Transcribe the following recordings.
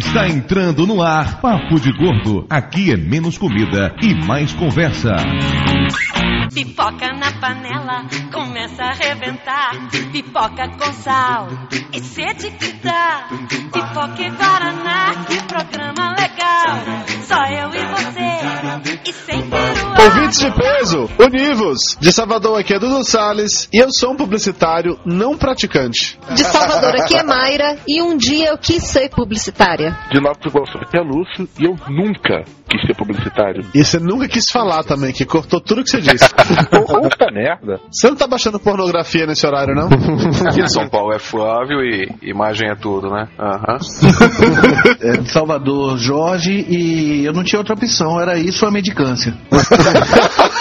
Está entrando no ar Papo de Gordo. Aqui é menos comida e mais conversa. Pipoca na panela, começa a arrebentar. Pipoca com sal e sede que dá. Pipoca e Guaraná, que programa legal. Só eu e você, e sem peruá. Ouvintes de peso, univos! De Salvador aqui é Dudu Salles e eu sou um publicitário não praticante. De Salvador aqui é Mayra e um dia eu quis ser publicitária. De Nova Iguaçu aqui é Lúcio e eu nunca quis ser publicitário. E você nunca quis falar também, que cortou tudo que você disse. Puta merda. Você não tá baixando pornografia nesse horário, não? Aqui em São Paulo é Flávio e imagem é tudo, né? Aham. É de Salvador, Jorge, e eu não tinha outra opção, era isso ou a medicância.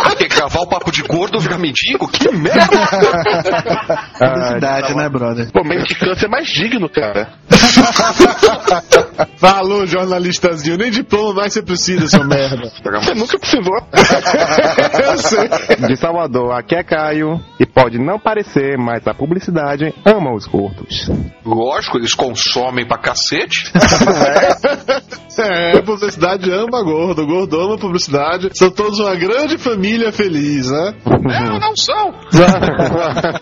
Porque gravar o papo de gordo virar mendigo? Que merda! Publicidade, né, brother? Pô, mendicância é mais digno, cara. Falou, jornalistazinho. Nem diploma mais você precisa, seu merda. Você nunca precisou. eu sei. De Salvador, aqui é Caio. E pode não parecer, mas a publicidade ama os gordos. Lógico, eles consomem pra cacete. É, publicidade ama gordo, gordo ama publicidade. São todos uma grande família feliz, né? Não, não são.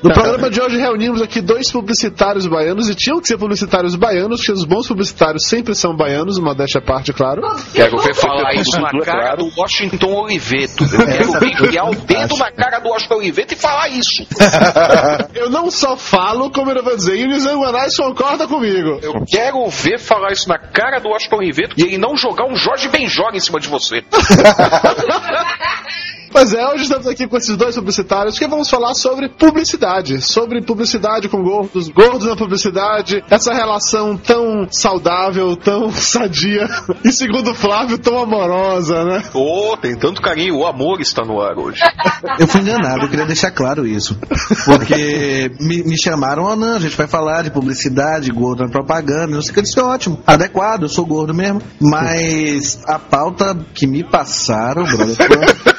No programa de hoje reunimos aqui dois publicitários baianos e tinham que ser publicitários baianos, porque os bons publicitários sempre são baianos, modéstia à parte, claro. Quero ver falar isso na é cara do Washington Oliveto. Eu quero ver enfiar o dedo na cara do Washington Oliveto e falar isso. Eu não só falo, como eu vou dizer, e o Nizam Guanais concorda comigo. Eu quero ver falar isso na cara do Washington Oliveto e ele não jogar um Jorge Benjor em cima de você. Pois é, hoje estamos aqui com esses dois publicitários que vamos falar sobre publicidade, sobre publicidade com gordos, gordos na publicidade, essa relação tão saudável, tão sadia e, segundo o Flávio, tão amorosa, né? Ô, tem tanto carinho, o amor está no ar hoje. Eu fui enganado, eu queria deixar claro isso. Porque me, me chamaram, ah não, a gente vai falar de publicidade, gordo na propaganda, não sei o que, eu disse, ótimo, adequado, eu sou gordo mesmo. Mas a pauta que me passaram, brother, foi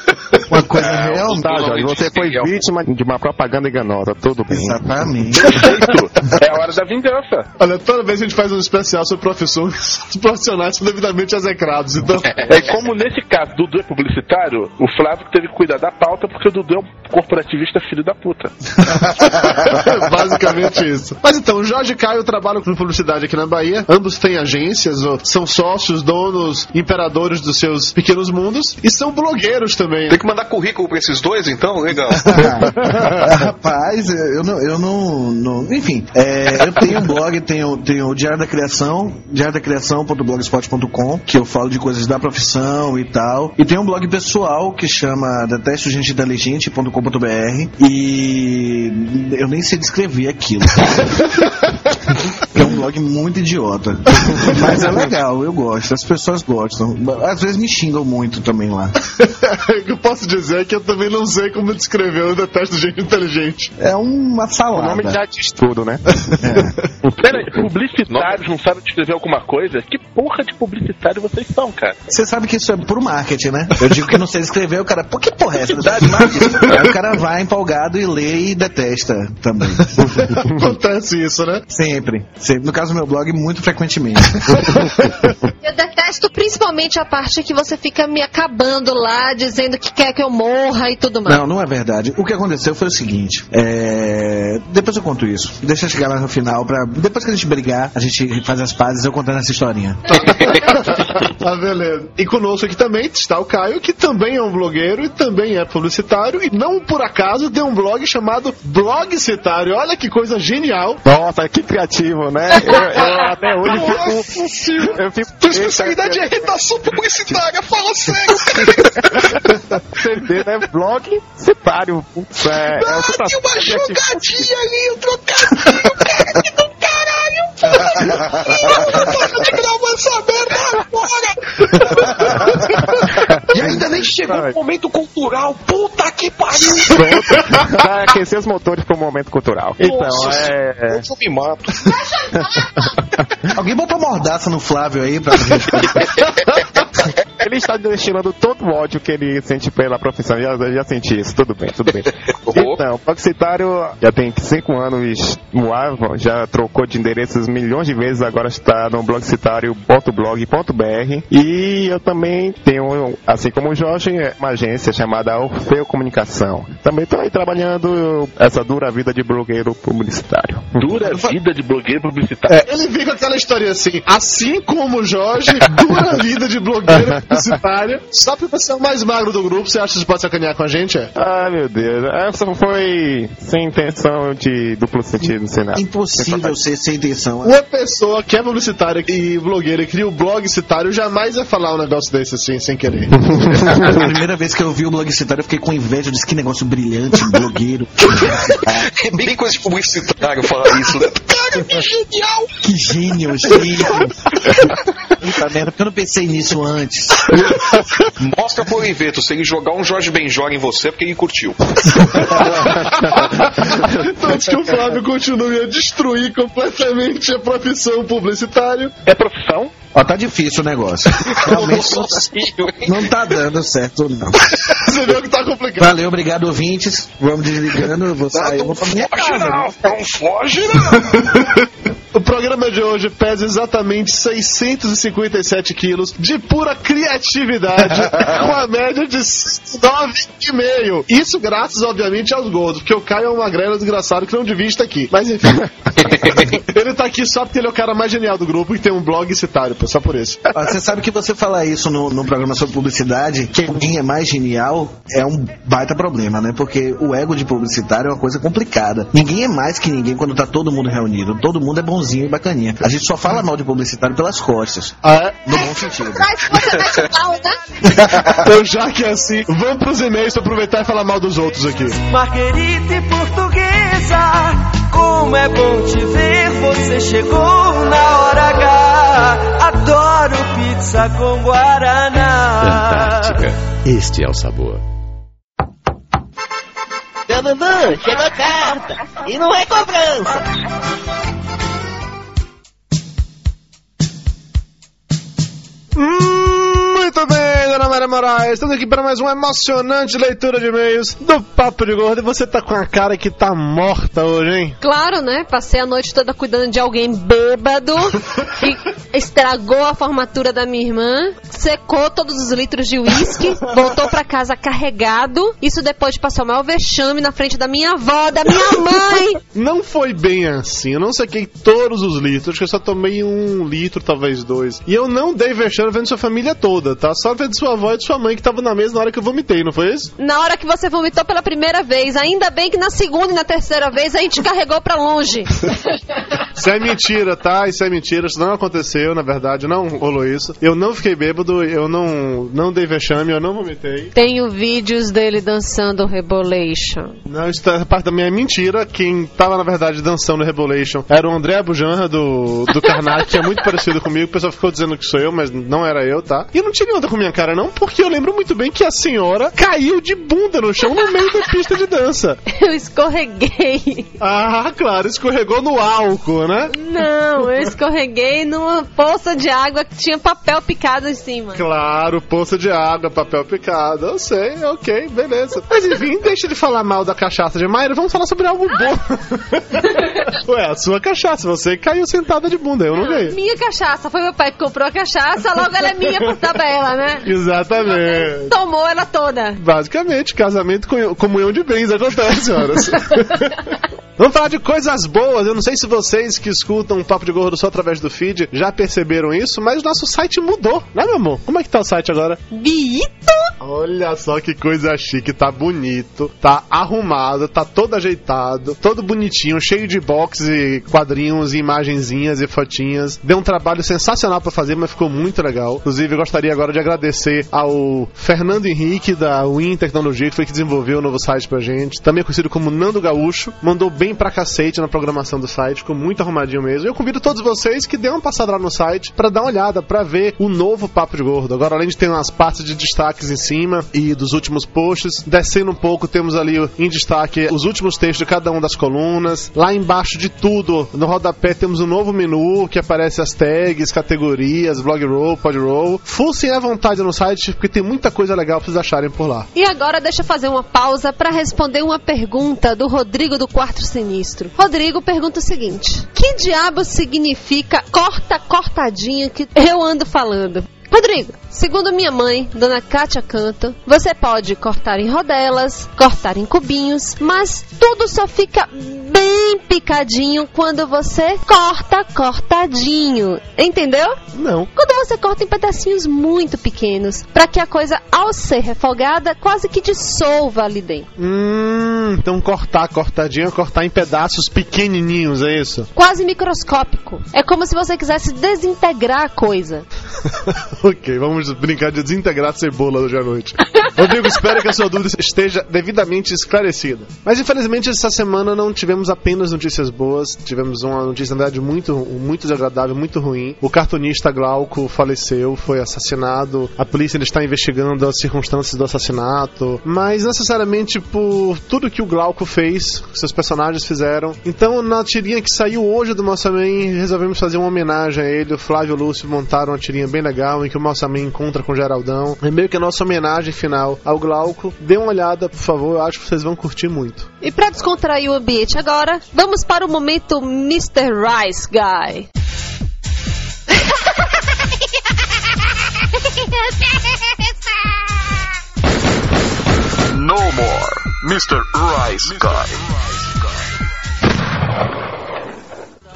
uma coisa É, realmente... Tá, Jorge, você foi vítima de uma propaganda enganosa, tudo bem. Exatamente. Perfeito. É a hora da vingança. Olha, toda vez que a gente faz um especial sobre profissões, os profissionais são devidamente execrados, então... É como nesse caso, Dudu é publicitário, o Flávio teve que cuidar da pauta porque o Dudu é um corporativista filho da puta. Basicamente isso. Mas então, o Jorge e Caio trabalham com publicidade aqui na Bahia. Ambos têm agências, são sócios, donos, imperadores dos seus pequenos mundos. E são blogueiros também. Tem que mandar currículo pra esses dois, então? Legal. Rapaz, eu não, eu não, não- enfim, é, eu tenho um blog, tenho, tenho o Diário da Criação, diariodacriação.blogspot.com, que eu falo de coisas da profissão e tal, e tem um blog pessoal que chama detestogenteinteligente.com.br e eu nem sei descrever aquilo. É um blog muito idiota. Mas é legal, eu gosto, as pessoas gostam. Às vezes me xingam muito também lá. o que eu posso dizer é que eu também não sei como descrever. Eu detesto gente inteligente. É uma O salada. nome já diz tudo, né? Pera aí, publicitários não sabem descrever alguma coisa? Que porra de publicitário vocês são, cara? Você sabe que isso é puro marketing, né? Eu digo que não sei escrever, o cara, por que porra é essa? Aí o cara vai empolgado e lê e detesta também. Acontece isso, né? Sempre. Sempre. No caso do meu blog, muito frequentemente. Eu detesto principalmente a parte que você fica me acabando lá, dizendo que quer que eu morra e tudo mais. Não, não é verdade. O que aconteceu foi o seguinte. é, Depois eu conto isso. Deixa eu chegar lá no final pra. Depois que a gente brigar, a gente faz as pazes, eu contando essa historinha. Ah, beleza. E conosco aqui também está o Caio, que também é um blogueiro e também é publicitário. E não por acaso tem um blog chamado Blogcitário. Olha que coisa genial. Nossa, que criativo, né? Eu, eu até hoje Nossa fico. senhora. Eu fico. Tua especialidade é irritação publicitária, fala sério. CD, né? Blog citário. Putz, É, é o que tá Ah, uma jogadinha ali, um trocadilho, cara, que do caralho. Para de gravar essa merda agora. E ainda nem chegou Vai. o momento cultural. Puta que pariu! Pronto. Aquecer os motores pro momento cultural. Então, Nossa é. Eu me mato. Alguém botou mordaça no Flávio aí pra gente. Ele está destilando todo o ódio que ele sente pela profissão. Já, já senti isso, tudo bem, tudo bem. Então, o Publicitário já tem 5 anos no ar, já trocou de endereços milhões de vezes, agora está no blogcitário.blog.br. E eu também tenho, assim como o Jorge, uma agência chamada Orfeu Comunicação. Também estou aí trabalhando essa dura vida de blogueiro publicitário. Dura vida de blogueiro publicitário. É, ele vem com aquela história assim, assim como o Jorge, dura vida de blogueiro publicitário. Só porque você é o mais magro do grupo, você acha que você pode sacanear com a gente? É? Ah, meu Deus. Essa foi sem intenção de duplo sentido, sem nada. Impossível ser sem intenção. Uma pessoa que é publicitária e blogueira e cria o blog citário jamais vai falar um negócio desse assim, sem querer. A primeira vez que eu vi o blog citário, eu fiquei com inveja. Eu disse que negócio brilhante, blogueiro. É bem coisa de publicitário falar isso, né? Cara, que genial! Que gênio, gênio. Puta merda, porque eu não pensei nisso antes. Mostra pro Oliveto, se ele jogar um Jorge Benjor em você, é porque ele curtiu. Então, antes que o Flávio continue a destruir completamente a profissão publicitário. É profissão? Ó, tá difícil o negócio. Realmente não, não tá dando certo, não. Você viu que tá complicado. Valeu, obrigado, ouvintes. Vamos desligando, eu vou sair, eu vou pra minha Foge casa. não, não foge não. O programa de hoje pesa exatamente 657 quilos de pura criatividade, com a média de 9,5. Isso graças, obviamente, aos gordos, porque o Caio é um magrelo desgraçado que não devia estar aqui. Mas enfim. ele tá aqui só porque ele é o cara mais genial do grupo e tem um blog citário, pô, só por isso. Ó, Você sabe que você falar isso no, no programa sobre publicidade, que alguém é mais genial, é um baita problema, né? Porque o ego de publicitário é uma coisa complicada. Ninguém é mais que ninguém quando tá todo mundo reunido. Todo mundo é bonzinho e bacaninha. A gente só fala mal de publicitário pelas costas. Ah, é? No bom sentido. Então, já que é assim, vamos pros e-mails pra aproveitar e falar mal dos outros aqui. Marguerita e portuguesa, como é bom te ver, você chegou na hora H. Adoro pizza com guaraná. Fantástica. Este é o sabor. Dudu, chegou a carta. E não é cobrança. 嗯。Muito bem, dona Maria Moraes. Estamos aqui para mais uma emocionante leitura de e-mails do Papo de Gordo. E você tá com a cara que tá morta hoje, hein? Claro, né? Passei a noite toda cuidando de alguém bêbado e estragou a formatura da minha irmã, secou todos os litros de uísque, voltou pra casa carregado. Isso depois de passar o maior vexame na frente da minha avó, da minha mãe. Não foi bem assim. Eu não sequei todos os litros, acho que eu só tomei um litro, talvez dois. E eu não dei vexame vendo sua família toda, tá? Só vendo sua avó e de sua mãe que tava na mesa na hora que eu vomitei, não foi isso? Na hora que você vomitou pela primeira vez, ainda bem que na segunda e na terceira vez a gente carregou pra longe. Isso é mentira, tá? Isso é mentira. Isso não aconteceu, na verdade. Não rolou isso. Eu não fiquei bêbado, eu não, não dei vexame, eu não vomitei. Tenho vídeos dele dançando Rebolation. Não, isso é parte da minha mentira. Quem tava, na verdade, dançando Rebolation era o André Abujanra do, do Karnak, que é muito parecido comigo. O pessoal ficou dizendo que sou eu, mas não era eu, tá? E não tinha onda com minha cara, não, porque eu lembro muito bem que a senhora caiu de bunda no chão no meio da pista de dança. Eu escorreguei. Ah, claro, escorregou no álcool, né? Não, eu escorreguei numa poça de água que tinha papel picado em cima. Claro, poça de água, papel picado. Eu sei, ok, beleza. Mas enfim, deixa de falar mal da cachaça de Mayra, vamos falar sobre algo bom. Ué, a sua cachaça, você caiu sentada de bunda, eu não ganhei. Minha cachaça, foi meu pai que comprou a cachaça, logo ela é minha por tabela, né? Exatamente. Tomou ela toda. Basicamente, casamento com comunhão de bens acontece, senhoras. Vamos falar de coisas boas. Eu não sei se vocês que escutam o Papo de Gordo só através do feed já perceberam isso, mas o nosso site mudou, né, meu amor? Como é que tá o site agora? Bito? Olha só que coisa chique, tá bonito, tá arrumado, tá todo ajeitado, todo bonitinho, cheio de boxes e quadrinhos e imagenzinhas e fotinhas. Deu um trabalho sensacional pra fazer, mas ficou muito legal. Inclusive, eu gostaria agora de agradecer ao Fernando Henrique da Win Tecnologia, que foi que desenvolveu o novo site pra gente. Também conhecido como Nando Gaúcho, mandou bem pra cacete na programação do site, ficou muito arrumadinho mesmo. Eu convido todos vocês que dêem uma passada lá no site pra dar uma olhada, pra ver o novo Papo de Gordo. Agora, além de ter umas partes de destaques em cima e dos últimos posts. Descendo um pouco, temos ali em destaque os últimos textos de cada uma das colunas. Lá embaixo de tudo, no rodapé, temos um novo menu que aparece as tags, categorias, blog roll, pod roll. Fussem à vontade no site, porque tem muita coisa legal pra vocês acharem por lá. E agora deixa eu fazer uma pausa para responder uma pergunta do Rodrigo do Quarto Sinistro. Rodrigo pergunta o seguinte: Que diabo significa corta cortadinha que eu ando falando? Rodrigo, segundo minha mãe, Dona Kátia Canto, você pode cortar em rodelas, cortar em cubinhos, mas tudo só fica bem picadinho quando você corta cortadinho. Entendeu? Não. Quando você corta em pedacinhos muito pequenos, para que a coisa, ao ser refogada, quase que dissolva ali dentro. Hum, então cortar cortadinho é cortar em pedaços pequenininhos, é isso? Quase microscópico. É como se você quisesse desintegrar a coisa. ok, vamos brincar de desintegrar cebola hoje à noite. Rodrigo, espero que a sua dúvida esteja devidamente esclarecida. Mas infelizmente essa semana não tivemos apenas notícias boas, tivemos uma notícia, na verdade, muito, muito desagradável, muito ruim. O cartunista Glauco faleceu, foi assassinado. A polícia ainda está investigando as circunstâncias do assassinato, mas necessariamente por tudo que o Glauco fez, seus personagens fizeram. Então, na tirinha que saiu hoje do Massaman, resolvemos fazer uma homenagem a ele. O Flávio e o Lúcio montaram uma tirinha bem legal em que o Massaman encontra com o Geraldão. É meio que a nossa homenagem final ao Glauco. Dê uma olhada, por favor, eu acho que vocês vão curtir muito. E para descontrair o ambiente agora, vamos para o momento Mr. Rice Guy. No more, Mr. Rice Guy.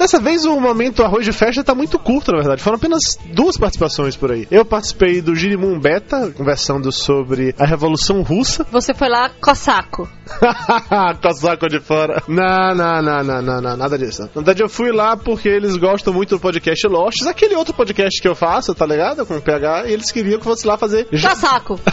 Dessa vez o momento arroz de festa tá muito curto, na verdade. Foram apenas duas participações por aí. Eu participei do Girimum Beta, conversando sobre a Revolução Russa. Você foi lá cosaco. Cosaco de fora. Não, não, não, não, não, não, nada disso. Na verdade, eu fui lá porque eles gostam muito do podcast Losts, aquele outro podcast que eu faço, tá ligado? Com o PH, e eles queriam que eu fosse lá fazer. Cosaco.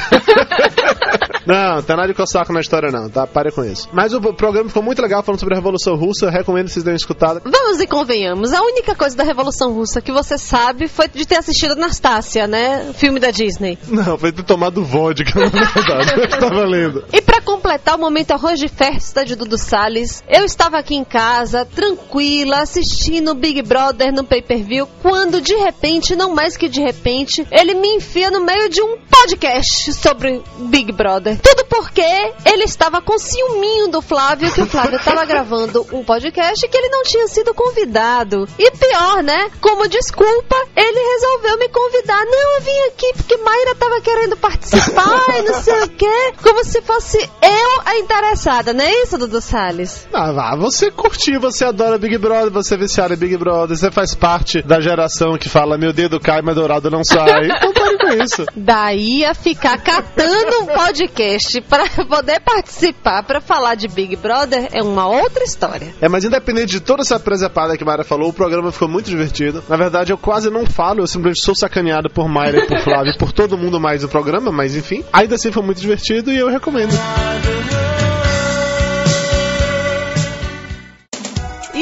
Não, não tem nada de cosaco na história, não, tá? Pare com isso. Mas o programa ficou muito legal falando sobre a Revolução Russa. Eu recomendo que vocês dêem uma escutada. Vamos e convenhamos, a única coisa da Revolução Russa que você sabe foi de ter assistido Anastácia, né? Filme da Disney. Não, foi ter tomado vodka, na verdade. Eu tava lendo. E pra completar o momento arroz de festa de Dudu Salles, eu estava aqui em casa, tranquila, assistindo o Big Brother no pay-per-view, quando de repente, não mais que de repente, ele me enfia no meio de um podcast sobre Big Brother. Tudo porque ele estava com ciúminho do Flávio, que o Flávio estava gravando um podcast e que ele não tinha sido convidado. E pior, né? Como desculpa, ele resolveu me convidar. Não, eu vim aqui porque Mayra tava querendo participar e não sei o quê. Como se fosse eu a interessada, não é isso, Dudu Salles? Ah, vá, você curtiu, você adora Big Brother, você é viciado em Big Brother, você faz parte da geração que fala meu dedo cai, mas dourado não sai. Então pare com isso. Daí a ficar catando um podcast para poder participar, para falar de Big Brother, é uma outra história. É, mas independente de toda essa presepada que Mayra falou, o programa ficou muito divertido. Na verdade, eu quase não falo, eu simplesmente sou sacaneado por Mayra por Flávio por todo mundo mais do programa, mas enfim. Ainda assim foi muito divertido e eu recomendo.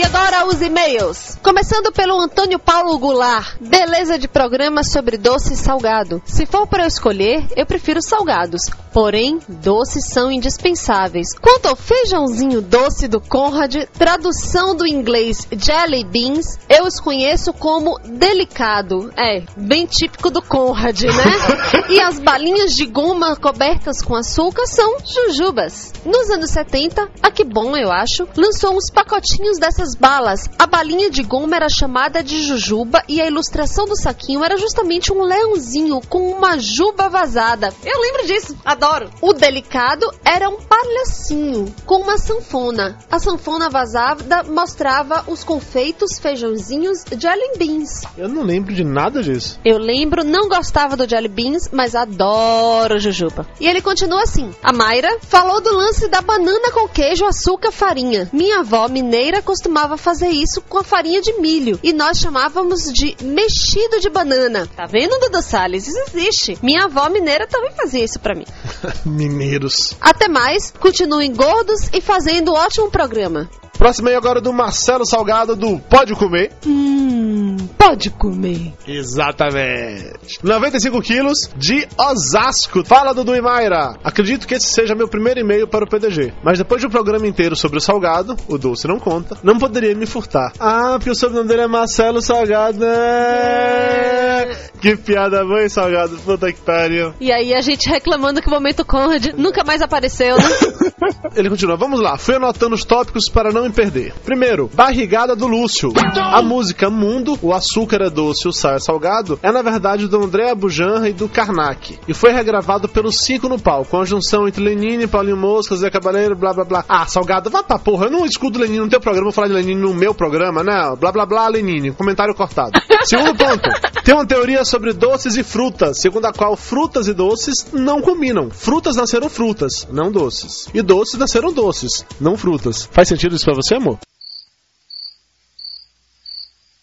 Agora os e-mails. Começando pelo Antônio Paulo Goulart. Beleza de programa sobre doce e salgado. Se for para eu escolher, eu prefiro salgados. Porém, doces são indispensáveis. Quanto ao feijãozinho doce do Conrad, tradução do inglês jelly beans, eu os conheço como delicado. É, bem típico do Conrad, né? e as balinhas de goma cobertas com açúcar são jujubas. Nos anos 70, a que bom eu acho, lançou uns pacotinhos dessas balas. A balinha de goma era chamada de jujuba e a ilustração do saquinho era justamente um leãozinho com uma juba vazada. Eu lembro disso, adoro. O delicado era um palhacinho com uma sanfona. A sanfona vazada mostrava os confeitos feijãozinhos jelly beans. Eu não lembro de nada disso. Eu lembro, não gostava do jelly beans, mas adoro jujuba. E ele continua assim. A Mayra falou do lance da banana com queijo, açúcar, farinha. Minha avó mineira costumava fazer isso com a farinha de milho e nós chamávamos de mexido de banana. Tá vendo, Dudu Salles? Isso existe. Minha avó mineira também fazia isso pra mim. Mineiros. Até mais, continuem gordos e fazendo um ótimo programa. Próximo aí agora do Marcelo Salgado do Pode Comer. Hum, pode comer. Exatamente. 95 quilos de Osasco. Fala, Dudu e Mayra. Acredito que esse seja meu primeiro e-mail para o PDG. Mas depois de um programa inteiro sobre o salgado, o doce não conta, não poderia me furtar. Ah, porque o sobrenome dele é Marcelo Salgado. né? Que piada boa, hein, Salgado. Puta que pariu. E aí a gente reclamando que o momento Conrad nunca mais apareceu, né? Ele continua, vamos lá, fui anotando os tópicos para não me perder. Primeiro, barrigada do Lúcio. A música Mundo, o açúcar é doce, o sal é salgado, é na verdade do André Abujanra e do Karnak. E foi regravado pelo Cinco no Pau, com a junção entre Lenine, Paulinho Mosca, Zé Cabaleiro, blá blá blá. Ah, salgado, vá pra porra, eu não escuto Lenine no teu programa, vou falar de Lenine no meu programa, né? Blá blá blá, Lenine, comentário cortado. Segundo ponto, tem uma teoria sobre doces e frutas, segundo a qual frutas e doces não combinam. Frutas nasceram frutas, não doces. E doces nasceram doces, não frutas. Faz sentido isso pra você, amor?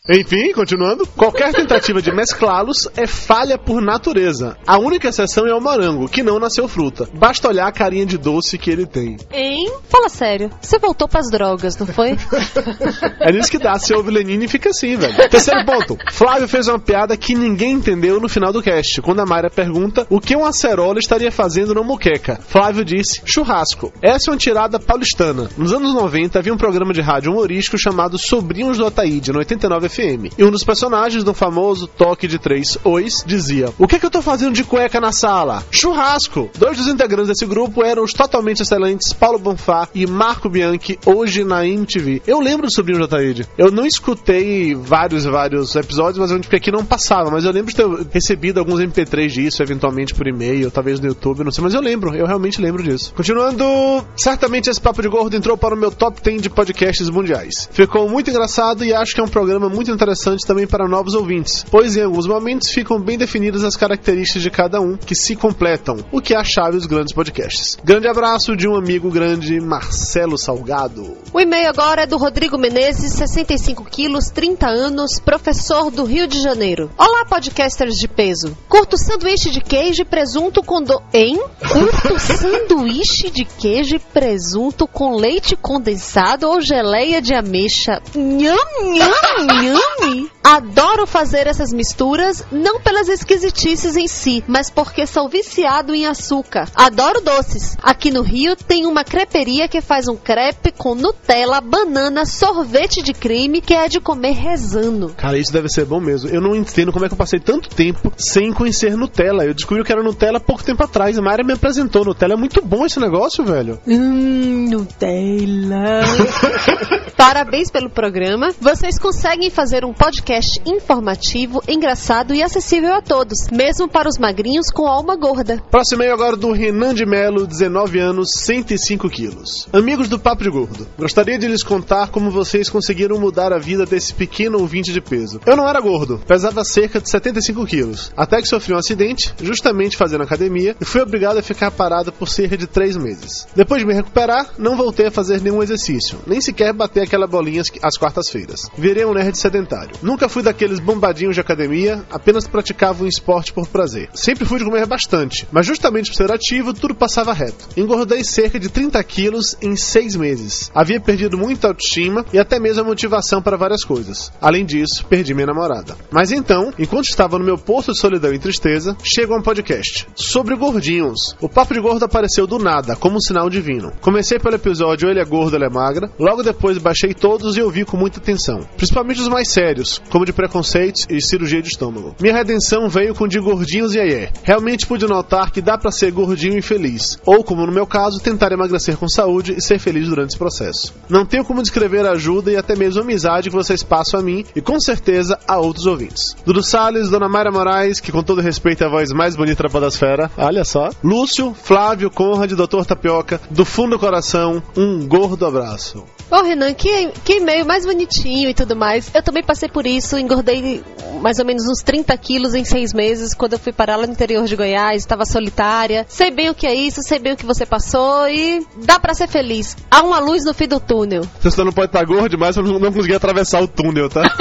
Enfim, continuando. Qualquer tentativa de mesclá-los é falha por natureza. A única exceção é o morango, que não nasceu fruta. Basta olhar a carinha de doce que ele tem. Hein? Fala sério. Você voltou pras drogas, não foi? É nisso que dá, se ouve Lenine e fica assim, velho. Terceiro ponto. Flávio fez uma piada que ninguém entendeu no final do cast, quando a Mayra pergunta o que um acerola estaria fazendo na moqueca. Flávio disse, churrasco. Essa é uma tirada paulistana. Nos anos 90 havia um programa de rádio humorístico chamado Sobrinhos do Ataíde, no 89 FM. E um dos personagens do famoso Toque de Três Ois dizia: O que, é que eu tô fazendo de cueca na sala? Churrasco! Dois dos integrantes desse grupo eram os totalmente excelentes Paulo Bonfá e Marco Bianchi, hoje na MTV. Eu lembro do Sobrinho Ataíde. Eu não escutei vários, vários episódios, mas porque aqui não passava. Mas eu lembro de ter recebido alguns MP3 disso, eventualmente por e-mail, talvez no YouTube, não sei. Mas eu lembro, eu realmente lembro disso. Continuando, certamente esse Papo de Gordo entrou para o meu top 10 de podcasts mundiais. Ficou muito engraçado e acho que é um programa muito interessante também para novos ouvintes, pois em alguns momentos ficam bem definidas as características de cada um que se completam, o que é a chave dos grandes podcasts. Grande abraço de um amigo grande, Marcelo Salgado. O e-mail agora é do Rodrigo Menezes, 65 quilos, 30 anos, professor do Rio de Janeiro. Olá, podcasters de peso. Curto sanduíche de queijo e presunto com do... Hein? Curto sanduíche de queijo e presunto com leite condensado ou geleia de ameixa. Nham, nham, nham. Adoro fazer essas misturas, não pelas esquisitices em si, mas porque sou viciado em açúcar. Adoro doces. Aqui no Rio tem uma creperia que faz um crepe com Nutella, banana, sorvete de creme, que é de comer rezando. Cara, isso deve ser bom mesmo. Eu não entendo como é que eu passei tanto tempo sem conhecer Nutella. Eu descobri que era Nutella pouco tempo atrás. A Mayra me apresentou. Nutella é muito bom esse negócio, velho. Hum, Nutella. Parabéns pelo programa. Vocês conseguem fazer um podcast informativo, engraçado e acessível a todos, mesmo para os magrinhos com alma gorda. Próximo e-mail agora do Renan de Melo, 19 anos, 105 quilos. Amigos do Papo de Gordo, gostaria de lhes contar como vocês conseguiram mudar a vida desse pequeno ouvinte de peso. Eu não era gordo, pesava cerca de 75 quilos, até que sofri um acidente, justamente fazendo academia, e fui obrigado a ficar parado por cerca de 3 meses. Depois de me recuperar, não voltei a fazer nenhum exercício, nem sequer bater aquela bolinha às- às quartas-feiras. Virei um nerd sedentário. Nunca fui daqueles bombadinhos de academia, apenas praticava um esporte por prazer. Sempre fui de comer bastante, mas justamente por ser ativo, tudo passava reto. Engordei cerca de 30 quilos em 6 meses. Havia perdido muita autoestima e até mesmo a motivação para várias coisas. Além disso, perdi minha namorada. Mas então, enquanto estava no meu posto de solidão e tristeza, chega um podcast sobre gordinhos. O Papo de Gordo apareceu do nada, como um sinal divino. Comecei pelo episódio Ele é Gordo, Ela é Magra, logo depois baixei todos e ouvi com muita atenção. Principalmente os mais sérios, como de preconceitos e cirurgia de estômago. Minha redenção veio com de gordinhos e aí. Realmente pude notar que dá pra ser gordinho e feliz. Ou, como no meu caso, tentar emagrecer com saúde e ser feliz durante esse processo. Não tenho como descrever a ajuda e até mesmo a amizade que vocês passam a mim e com certeza a outros ouvintes. Dudu Salles, Dona Mayra Moraes, que com todo respeito é a voz mais bonita da podosfera. Olha só. Lúcio, Flávio, Conrad, Doutor Tapioca, do fundo do coração, um gordo abraço. Ô Renan, que, que e-mail mais bonitinho e tudo mais. Eu também passei por isso, engordei mais ou menos uns 30 quilos em seis meses quando eu fui parar lá no interior de Goiás, estava solitária. Sei bem o que é isso, sei bem o que você passou e dá pra ser feliz. Há uma luz no fim do túnel. Você só não pode estar gordo demais pra não não conseguir atravessar o túnel, tá?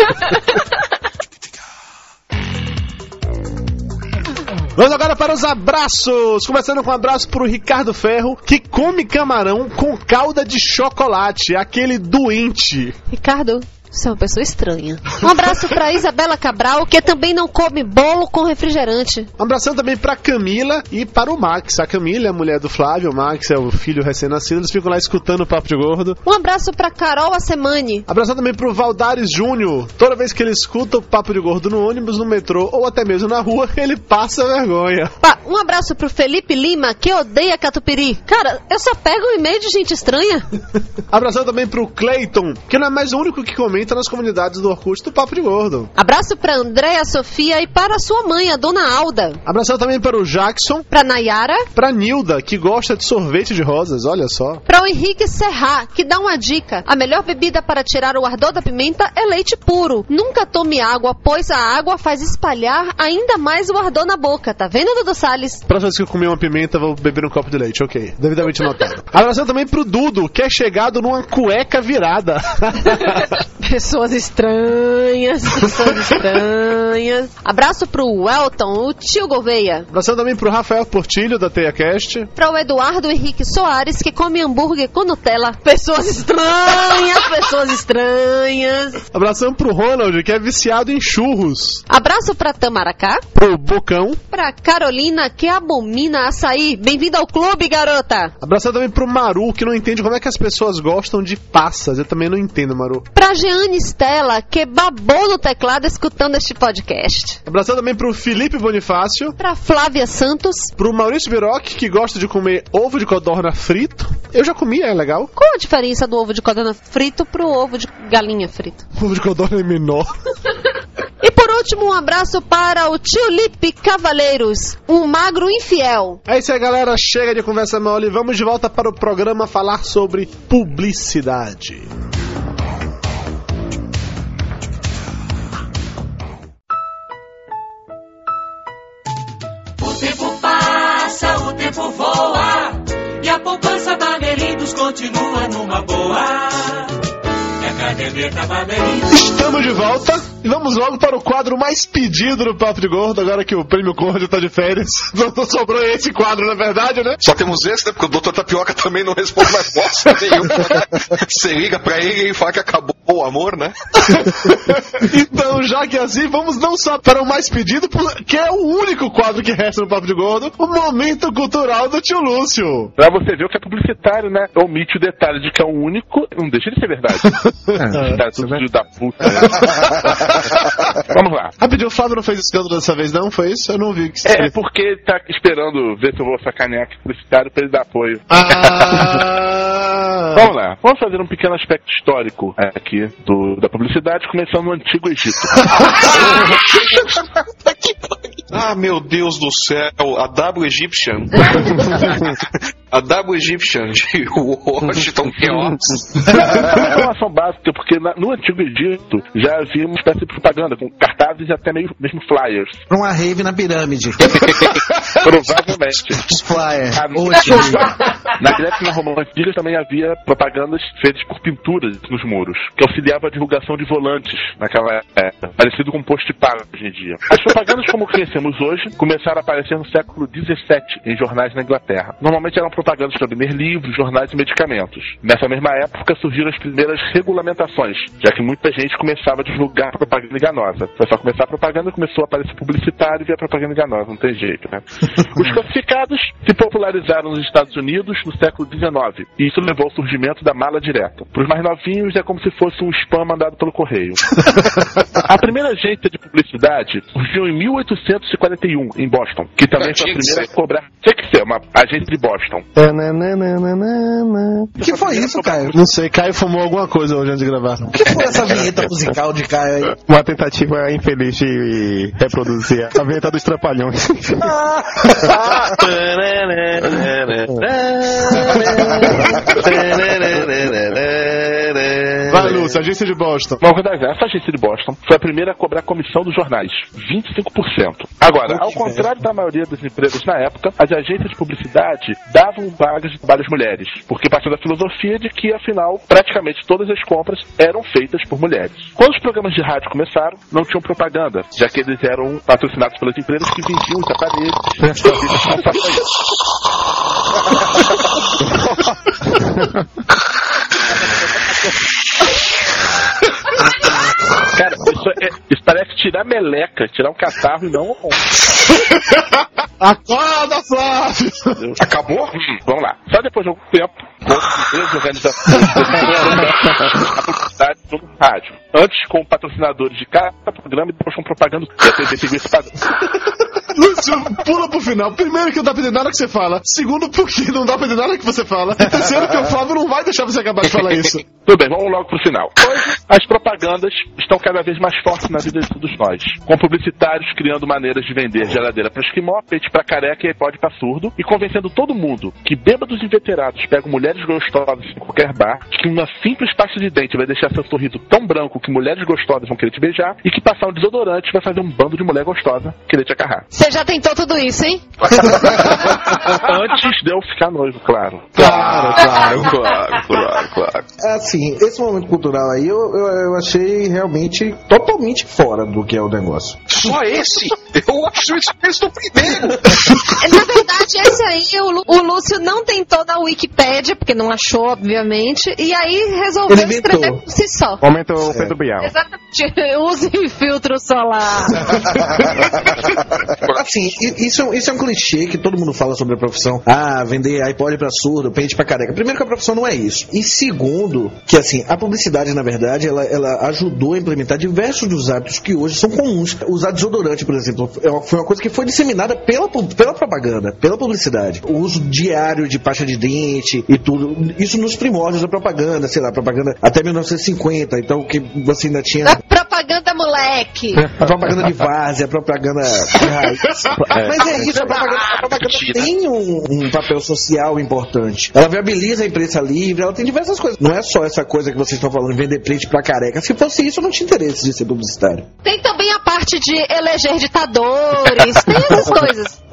Vamos agora para os abraços. Começando com um abraço pro Ricardo Ferro, que come camarão com calda de chocolate, aquele doente. Ricardo, você é uma pessoa estranha. Um abraço pra Isabela Cabral, que também não come bolo com refrigerante. Um abração também pra Camila e para o Max. A Camila é a mulher do Flávio, o Max é o filho recém-nascido. Eles ficam lá escutando o Papo de Gordo. Um abraço pra Carol Assemani. Abração também pro Valdares Júnior. Toda vez que ele escuta o Papo de Gordo no ônibus, no metrô ou até mesmo na rua, ele passa vergonha. Pá, um abraço pro Felipe Lima, que odeia catupiry. Cara, eu só pego um e-mail de gente estranha. Abração também pro Clayton, que não é mais o único que comenta nas comunidades do Orkut do Papo de Gordo. Abraço pra Andréa Sofia e para sua mãe, a dona Alda. Abração também para o Jackson, Pra Nayara. pra Nilda, que gosta de sorvete de rosas, olha só. Pra o Henrique Serra, que dá uma dica. A melhor bebida para tirar o ardor da pimenta é leite puro. Nunca tome água, pois a água faz espalhar ainda mais o ardor na boca. Tá vendo, Dudu Salles? Próxima vez que eu comer uma pimenta, vou beber um copo de leite, ok. Devidamente notado. Abração também pro Dudo, que é chegado numa cueca virada. Pessoas estranhas, pessoas estranhas. Abraço pro Welton, o tio Gouveia. Abração também pro Rafael Portilho, da TeiaCast. Pra o Eduardo Henrique Soares, que come hambúrguer com Nutella. Pessoas estranhas, pessoas estranhas. Abração pro Ronald, que é viciado em churros. Abraço pra Tamaracá. Pro Bocão. Pra Carolina, que abomina açaí. Bem-vinda ao clube, garota. Abração também pro Maru, que não entende como é que as pessoas gostam de passas. Eu também não entendo, Maru. Pra Jeane Stella, que babou no teclado escutando este podcast. Abração também pro Felipe Bonifácio. Pra Flávia Santos. Pro Maurício Biroc, que gosta de comer ovo de codorna frito. Eu já comi, é legal. Qual a diferença do ovo de codorna frito pro ovo de galinha frito? O ovo de codorna é menor. E por último, um abraço para o tio Lipe Cavaleiros, um magro infiel. É isso aí, galera. Chega de conversa mole. Vamos de volta para o programa falar sobre publicidade. Tempo voa E a poupança Bamerindos continua numa boa Estamos de volta e vamos logo para o quadro mais pedido do Papo de Gordo, agora que o Prêmio Gordo tá de férias. Não sobrou esse quadro, na verdade, né? Só temos esse, né? Porque o Dr. Tapioca também não responde mais bosta nenhuma. né? Você liga pra ele e fala que acabou o amor, né? Então, já que é assim, vamos não só para o mais pedido, que é o único quadro que resta no Papo de Gordo, o Momento Cultural do Tio Lúcio. Pra você ver o que é publicitário, né? Omite o detalhe de que é o único. Não deixa de ser verdade. Tá tudo filho da puta. né? Vamos lá. Rapidinho, o Flávio não fez escândalo dessa vez, não? Foi isso? Eu não vi o que você É porque ele tá esperando ver se eu vou sacanear aqui publicitário pra ele dar apoio. Ah! Vamos lá, vamos fazer um pequeno aspecto histórico é, aqui do, da publicidade, começando no Antigo Egito. Ah, meu Deus do céu, a W Egyptian. a W Egyptian de Washington Keops. É uma informação básica, porque na- no Antigo Egito já havia uma espécie de propaganda com cartazes e até meio, mesmo flyers. Uma rave na pirâmide. Provavelmente. Os flyers. Hoje. Na Grécia e na Roma Antiga também havia propagandas feitas por pinturas nos muros, que auxiliava a divulgação de volantes naquela época, parecido com postipar hoje em dia. As propagandas como conhecemos hoje começaram a aparecer no século XVII em jornais na Inglaterra. Normalmente eram propagandas para vender livros, jornais e medicamentos. Nessa mesma época surgiram as primeiras regulamentações, já que muita gente começava a divulgar propaganda enganosa. Foi só começar a propaganda começou a aparecer publicitário e a propaganda enganosa, não tem jeito, né? Os classificados se popularizaram nos Estados Unidos no século XIX, e isso levou ao surgimento da mala direta. Para os mais novinhos, é como se fosse um spam mandado pelo correio. a primeira agência de publicidade surgiu em 1841, em Boston, que também Ah, foi a primeira a cobrar. Tinha que ser, uma agência de Boston. O que foi isso, Caio? Não sei, Caio fumou alguma coisa hoje antes de gravar. O que foi essa vinheta musical de Caio aí? Uma tentativa infeliz de reproduzir a vinheta dos Trapalhões. Vai, Lúcio, agência de Boston. Coisa, essa agência de Boston foi a primeira a cobrar comissão dos jornais, 25%. Agora, ao contrário da maioria dos empregos na época, as agências de publicidade davam vagas de trabalho às mulheres, porque partiu da filosofia de que, afinal, praticamente todas as compras eram feitas por mulheres. Quando os programas de rádio começaram, não tinham propaganda, já que eles eram patrocinados pelas empresas que vendiam os aparelhos e as revistas com façanha. Cara, isso, é- isso parece tirar meleca, tirar um catarro e não um Acorda, Flávio! Acabou? Hum, vamos lá. Só depois de algum tempo, outras empresas organizações a publicidade no rádio. Antes com patrocinadores de cada programa e depois com propaganda. E a TV seguiu esse padrão. Lúcio, pula pro final. Primeiro que não dá pra entender nada que você fala. Segundo, porque não dá pra entender nada que você fala. E terceiro, que o Flávio não vai deixar você acabar de falar isso. Tudo bem, vamos logo pro final. Hoje, as propagandas estão cada vez mais fortes na vida de todos nós. Com publicitários criando maneiras de vender geladeira para esquimó, peixe para careca e iPod para surdo, e convencendo todo mundo que bêbados inveterados pegam mulheres gostosas em qualquer bar, que uma simples pasta de dente vai deixar seu sorriso tão branco que mulheres gostosas vão querer te beijar, e que passar um desodorante vai fazer um bando de mulher gostosa querer te agarrar. Você já tentou tudo isso, hein? Antes de eu ficar noivo, claro. Claro, claro, claro, claro, claro. Assim, esse momento cultural aí eu, eu, eu achei realmente totalmente fora do que é o negócio. Só esse? Eu acho isso desde o primeiro. Na verdade, esse aí o, Lu- o Lúcio não tentou na Wikipédia, porque não achou, obviamente, e aí resolveu Ele inventou. escrever por si só. Momento Pedro Bial. Exatamente. Use filtro solar. Assim, isso, é um- isso é um clichê que todo mundo fala sobre a profissão. Ah, vender iPod pra surdo, pente pra careca. Primeiro que a profissão não é isso. E segundo, que assim, a publicidade, na verdade, ela, ela ajudou a implementar diversos dos hábitos que hoje são comuns. Usar desodorante, por exemplo, é uma- foi uma coisa que foi disseminada pela, pela propaganda, pela publicidade. O uso diário de pasta de dente e tudo. Isso nos primórdios da propaganda, sei lá, propaganda até 1950. Então, que você ainda tinha A propaganda, moleque. a propaganda de várzea, a propaganda de raiz. Mas é isso, a propaganda, a propaganda tem um, um papel social importante. Ela viabiliza a imprensa livre, ela tem diversas coisas. Não é só essa coisa que vocês estão falando, vender print pra careca. Se fosse isso, eu não tinha interesse de ser publicitário. Tem também a parte de eleger ditadores, tem essas coisas.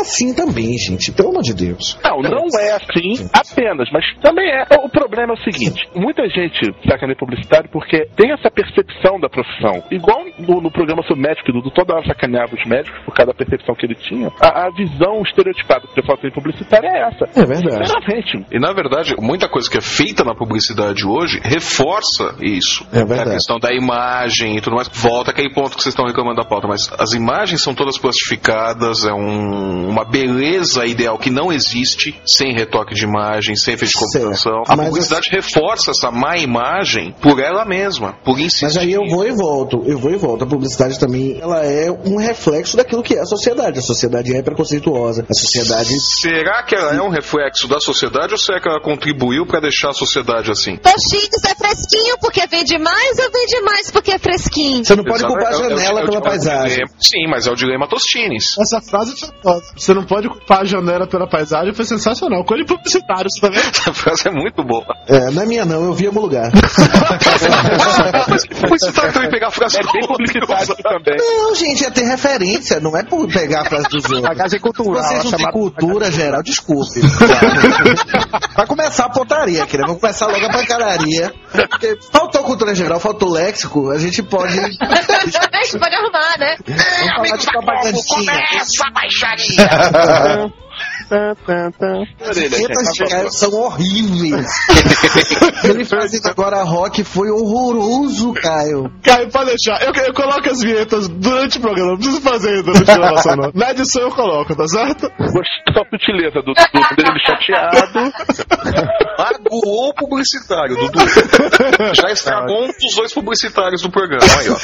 É assim também, gente. Pelo amor de Deus. Não, não é assim apenas, mas também é. O problema é o seguinte: muita gente sacaneia publicitário porque tem essa percepção da profissão. Igual no, no programa sobre médico, Dudu toda hora sacaneava os médicos por causa da percepção que ele tinha. A, a visão estereotipada do pessoal que tem publicitário é essa. É verdade. Sinceramente. E na verdade, muita coisa que é feita na publicidade hoje reforça isso. É verdade. A questão da imagem e tudo mais. Volta aquele ponto que vocês estão reclamando da pauta, mas as imagens são todas plastificadas, é um- uma beleza ideal que não existe sem retoque de imagem, sem efeito de Certo. computação. A Mas publicidade reforça essa má imagem por ela mesma, por insistir. Mas aí eu vou e volto, eu vou e volto. A publicidade também, ela é um reflexo daquilo que é a sociedade. A sociedade é preconceituosa. A sociedade Será que ela é um reflexo da sociedade ou será que ela contribuiu para deixar a sociedade assim? Tochitos é fresquinho porque vende mais ou vende mais porque é fresquinho? Você não pode culpar a É o- é janela é pela é o paisagem. dilema- Sim, mas é o dilema Tostines. Essa frase foi foda. Você não pode culpar a janela pela paisagem, foi sensacional. Coisa de publicitário, você tá vendo? A frase é muito boa. É, não é minha não, eu vi em algum lugar. Mas publicitário também pegar a frase É bem publicitário também. Não, gente, é ter referência, não é por pegar a frase dos outros. Bagagem cultural. Vocês não têm cultura geral, desculpe. Vai começar a pontaria aqui, né? Vamos começar logo a pancadaria. Porque faltou cultura geral, faltou léxico, a gente pode. A gente pode arrumar, né? Vamos falar de propagandinha. Essa baixaria! Caio são horríveis. Ele fazendo agora rock foi horroroso, Caio. Caio, pode deixar. Eu, eu coloco as vinhetas durante o programa, não preciso fazer durante a gravação, não. Na edição eu coloco, tá certo? Gostei da sutileza do, do dele chateado. Magoou o publicitário, Dudu. Já estragou um dos dois publicitários do programa. Aí, ó.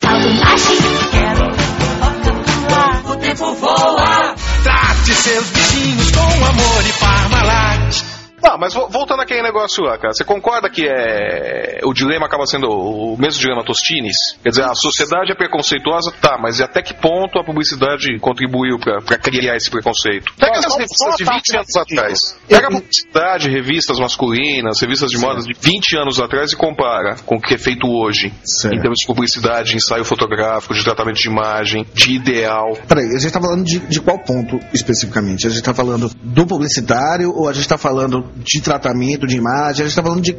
Tá Tempo voa. Trate seus bichinhos com amor e Parmalat. Tá, mas vo- voltando àquele negócio lá, cara, você concorda que é o dilema acaba sendo o mesmo dilema Tostines? Quer dizer, a sociedade é preconceituosa, tá, mas até que ponto a publicidade contribuiu pra, pra criar esse preconceito? Pega as revistas de 20 anos atrás. Pega a publicidade, revistas masculinas, revistas de moda de 20 anos atrás e compara com o que é feito hoje. Em termos de publicidade, de ensaio fotográfico, de tratamento de imagem, de ideal. Peraí, a gente tá falando de, de qual ponto especificamente? A gente tá falando do publicitário ou a gente tá falando de tratamento de imagem? A gente tá falando de.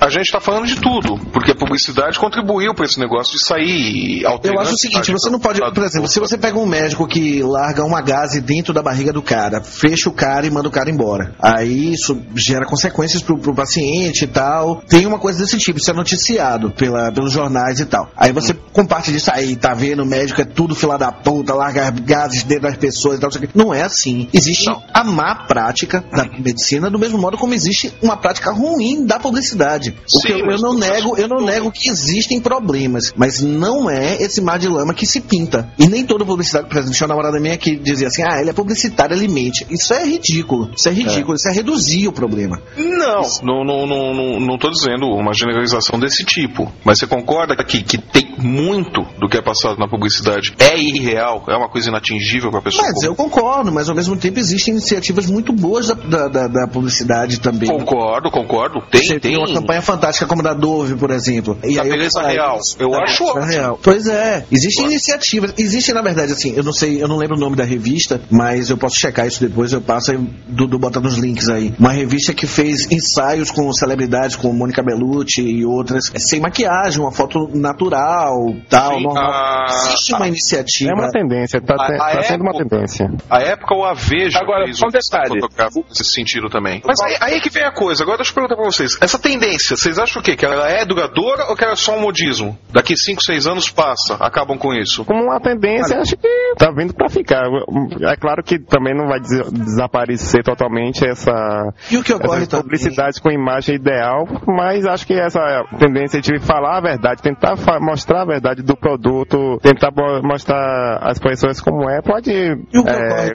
A gente tá falando de tudo, porque a publicidade contribuiu pra esse negócio de sair Eu alterando. acho o seguinte, você não pode, por exemplo, se você pega um médico que larga uma gase dentro da barriga do cara, fecha o cara e manda o cara embora. Aí isso gera consequências pro, pro paciente e tal. Tem uma coisa desse tipo, isso é noticiado pela, pelos jornais e tal. Aí você compartilha isso aí, tá vendo? O médico é tudo fila da puta, larga gases dentro das pessoas e tal. não o. Não é assim. Existe a má prática da medicina, do mesmo modo como existe uma prática ruim da publicidade. O que Sim, eu, eu mas não nego, eu não nego que existem problemas, mas não é esse mar de lama que se pinta. E nem toda publicidade, por exemplo, tinha uma namorada minha que dizia assim: ah, ele é publicitário, ele mente. Isso é ridículo. Isso é ridículo. Isso é reduzir o problema. Não, não, não, não, não, não tô dizendo uma generalização desse tipo. Mas você concorda que, que tem muito do que é passado na publicidade é irreal, é uma coisa inatingível pra pessoa. Mas eu concordo, mas ao mesmo tempo existem iniciativas muito boas da, da, da- da publicidade também. Concordo, concordo. Tem, Você tem tem. uma campanha fantástica como a da Dove, por exemplo. E Da aí eu- beleza ah, real. Eu da acho beleza real. Pois é, existem iniciativas. Existe, na verdade, assim, eu não sei, eu não lembro o nome da revista, mas eu posso checar isso depois, eu passo aí, Dudu bota nos links aí. Uma revista que fez ensaios com celebridades, como Mônica Bellucci e outras, é, sem maquiagem, uma foto natural, tal, Sim, normal. a- Existe uma iniciativa. É uma tendência, tá, A- te- tá sendo uma época- tendência. A época o Aveja Agora, fez só um detalhe. nesse sentido também. Mas aí, aí que vem a coisa. Agora deixa eu perguntar pra vocês. Essa tendência, vocês acham o quê? Que ela é duradoura ou que ela é só um modismo? Daqui 5, 6 anos passa, acabam com isso. Como uma tendência, acho que tá vindo pra ficar. É claro que também não vai des- desaparecer totalmente essa, E o que ocorre essa também- publicidade com imagem ideal, mas acho que essa tendência de falar a verdade, tentar fa- mostrar a verdade do produto, tentar mostrar as pessoas como é, pode é,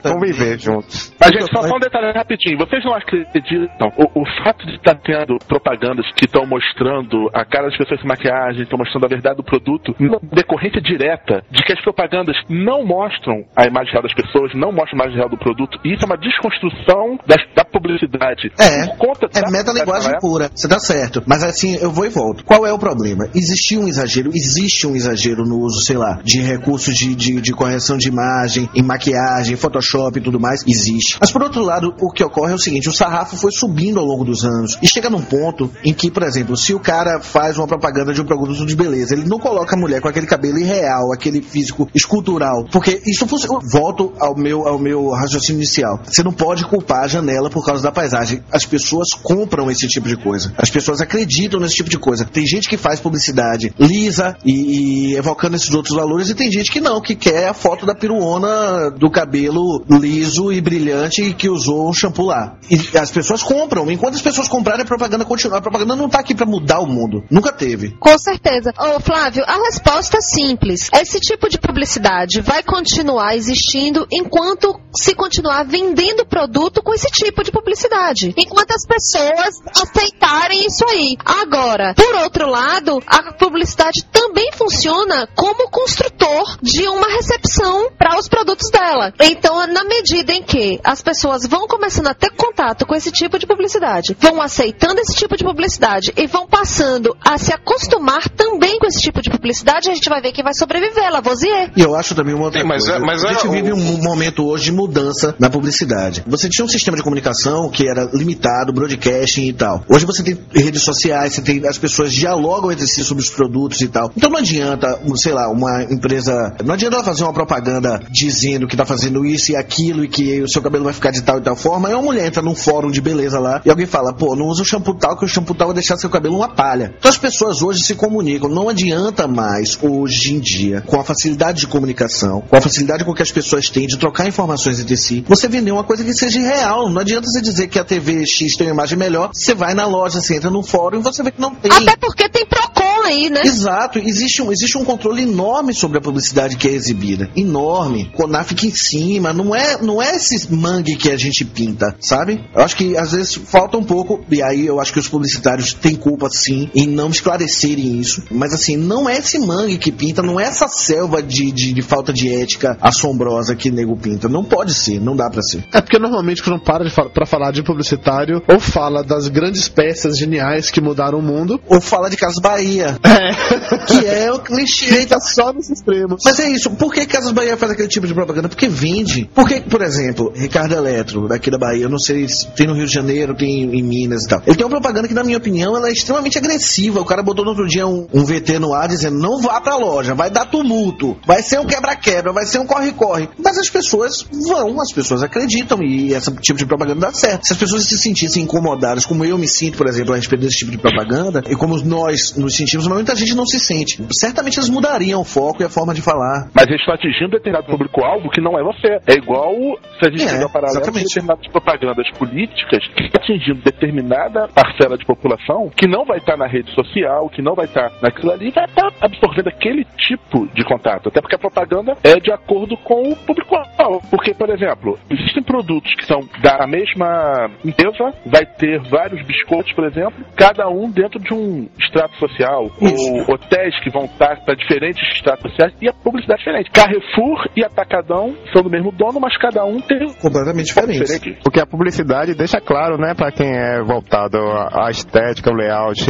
também- conviver juntos. Mas, gente, só, só um detalhe rapidinho. Vocês não acreditam? O, o fato de estar tendo propagandas que estão mostrando a cara das pessoas sem maquiagem, estão mostrando a verdade do produto, decorrência direta de que as propagandas não mostram a imagem real das pessoas, não mostram a imagem real do produto. E isso é uma desconstrução das- da publicidade. É, Por conta é metalinguagem pura, você tá certo. Mas assim, eu vou e volto. Qual é o problema? Existia um exagero, existe um exagero no uso, sei lá, de recursos de, de, de correção de imagem, em maquiagem, Photoshop e tudo mais, existe. Mas por outro lado, o que ocorre é o seguinte, o sarrafo foi subindo ao longo dos anos. E chega num ponto em que, por exemplo, se o cara faz uma propaganda de um produto de beleza, ele não coloca a mulher com aquele cabelo irreal, aquele físico escultural. Porque isso funciona. Volto ao meu, ao meu raciocínio inicial. Você não pode culpar a janela por causa da paisagem. As pessoas compram esse tipo de coisa. As pessoas acreditam nesse tipo de coisa. Tem gente que faz publicidade lisa e, e evocando esses outros valores, e tem gente que não, que quer a foto da peruona do cabelo liso e brilhante que usou um shampoo lá. E as pessoas compram. Enquanto as pessoas comprarem, a propaganda continua. A propaganda não tá aqui pra mudar o mundo. Nunca teve. Com certeza. Ô, Flávio, a resposta é simples. Esse tipo de publicidade vai continuar existindo enquanto se continuar vendendo produto com esse tipo de publicidade. Enquanto as pessoas aceitarem isso aí. Agora, por outro lado, a publicidade também funciona como construtor de uma recepção para os produtos dela. Então, na medida em que as pessoas vão começando a ter contato com esse tipo de publicidade, vão aceitando esse tipo de publicidade e vão passando a se acostumar também com esse tipo de publicidade, a gente vai ver quem vai sobreviver, Lavoisier. E eu acho também uma outra Sim, mas coisa. é- mas a gente é o- vive um momento hoje de mudança na publicidade. Você tinha um sistema de comunicação que era limitado, broadcasting e tal. Hoje você tem redes sociais, você tem as pessoas dialogam entre si sobre os produtos e tal. Então não adianta, sei lá, uma empresa, não adianta ela fazer uma propaganda dizendo que tá fazendo isso e aquilo e que o seu cabelo vai ficar de tal e tal forma. Aí uma mulher entra num fórum de beleza lá e alguém fala, pô, não usa o shampoo tal que o shampoo tal vai deixar seu cabelo uma palha. Então as pessoas hoje se comunicam. Não adianta mais hoje em dia, com a facilidade de comunicação, com a facilidade com que as pessoas têm de trocar informações entre si, você vender uma coisa que seja real. Não adianta você dizer que a TV X tem uma imagem melhor, você vai na loja, você entra num fórum e você vê que não tem. Até porque tem Procon aí, né? Exato, existe um, existe um controle enorme sobre a publicidade que é exibida. Enorme. Conar fica em cima, não é, não é esse mangue que a gente pinta, sabe? Eu acho que às vezes falta um pouco, e aí eu acho que os publicitários têm culpa sim em não esclarecerem isso. Mas assim, não é esse mangue que pinta, não é essa selva de, de, de falta de ética assombrosa que nego pinta. Não pode ser, não dá pra ser. É porque normalmente quando para de fa pra falar de publicitário, ou fala das grandes peças geniais que mudaram o mundo, Ou fala de Casas Bahia, é. que é o clichê tá só nos extremos. Mas é isso, por que Casas Bahia faz aquele tipo de propaganda? Porque vende. Porque, por exemplo, Ricardo Eletro, daqui da Bahia, eu não sei se tem no Rio de Janeiro, tem em Minas e tal. Ele tem uma propaganda que, na minha opinião, ela é extremamente agressiva. O cara botou no outro dia um, um VT no ar dizendo: não vá pra loja, vai dar tumulto, vai ser um quebra-quebra, vai ser um corre-corre. Mas as pessoas vão, as pessoas acreditam e esse tipo de propaganda dá certo. Se as pessoas se sentissem incomodadas, como eu me sinto, por exemplo, a respeito desse tipo de propaganda, e como nós nos sentimos, mas muita gente não se sente. Certamente eles mudariam o foco e a forma de falar. Mas eles estão atingindo determinado público-alvo que não é você. É igual se a gente É, pegar paralelo de determinadas propagandas políticas que estão atingindo determinada parcela de população que não vai estar na rede social, que não vai estar naquilo ali, vai estar absorvendo aquele tipo de contato. Até porque a propaganda é de acordo com o público-alvo. Porque, por exemplo, existem produtos que são da mesma empresa, vai ter vários biscoitos, por exemplo, cada um dentro de um extrato social, ou hotéis que vão estar para diferentes estratos sociais e a publicidade é diferente. Carrefour e Atacadão são do mesmo dono, mas cada um tem Completamente diferente. diferente. Porque a publicidade deixa claro, né, pra quem é voltado à estética, o layout,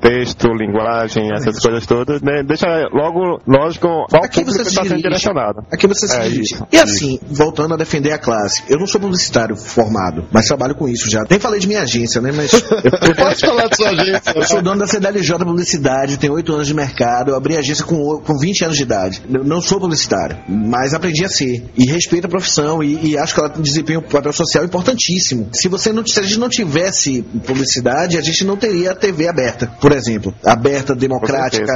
texto, linguagem, essas coisas todas, né, deixa logo lógico qual Aqui público se está sendo direcionado. Aqui você se É dirige. isso, E assim, voltando a defender a classe, eu não sou publicitário formado, mas trabalho com isso já. Nem falei de minha agência, né? Mas eu, Pode falar de sua agência. eu sou dono da CDLJ Publicidade, tenho 8 anos de mercado, eu abri a agência com, com 20 anos de idade. Eu não sou publicitário, mas aprendi a ser. E respeito a profissão e, e acho que ela desempenha um papel social importantíssimo. Se você não, se a gente não tivesse publicidade, a gente não teria a TV aberta, por exemplo. Aberta, democrática,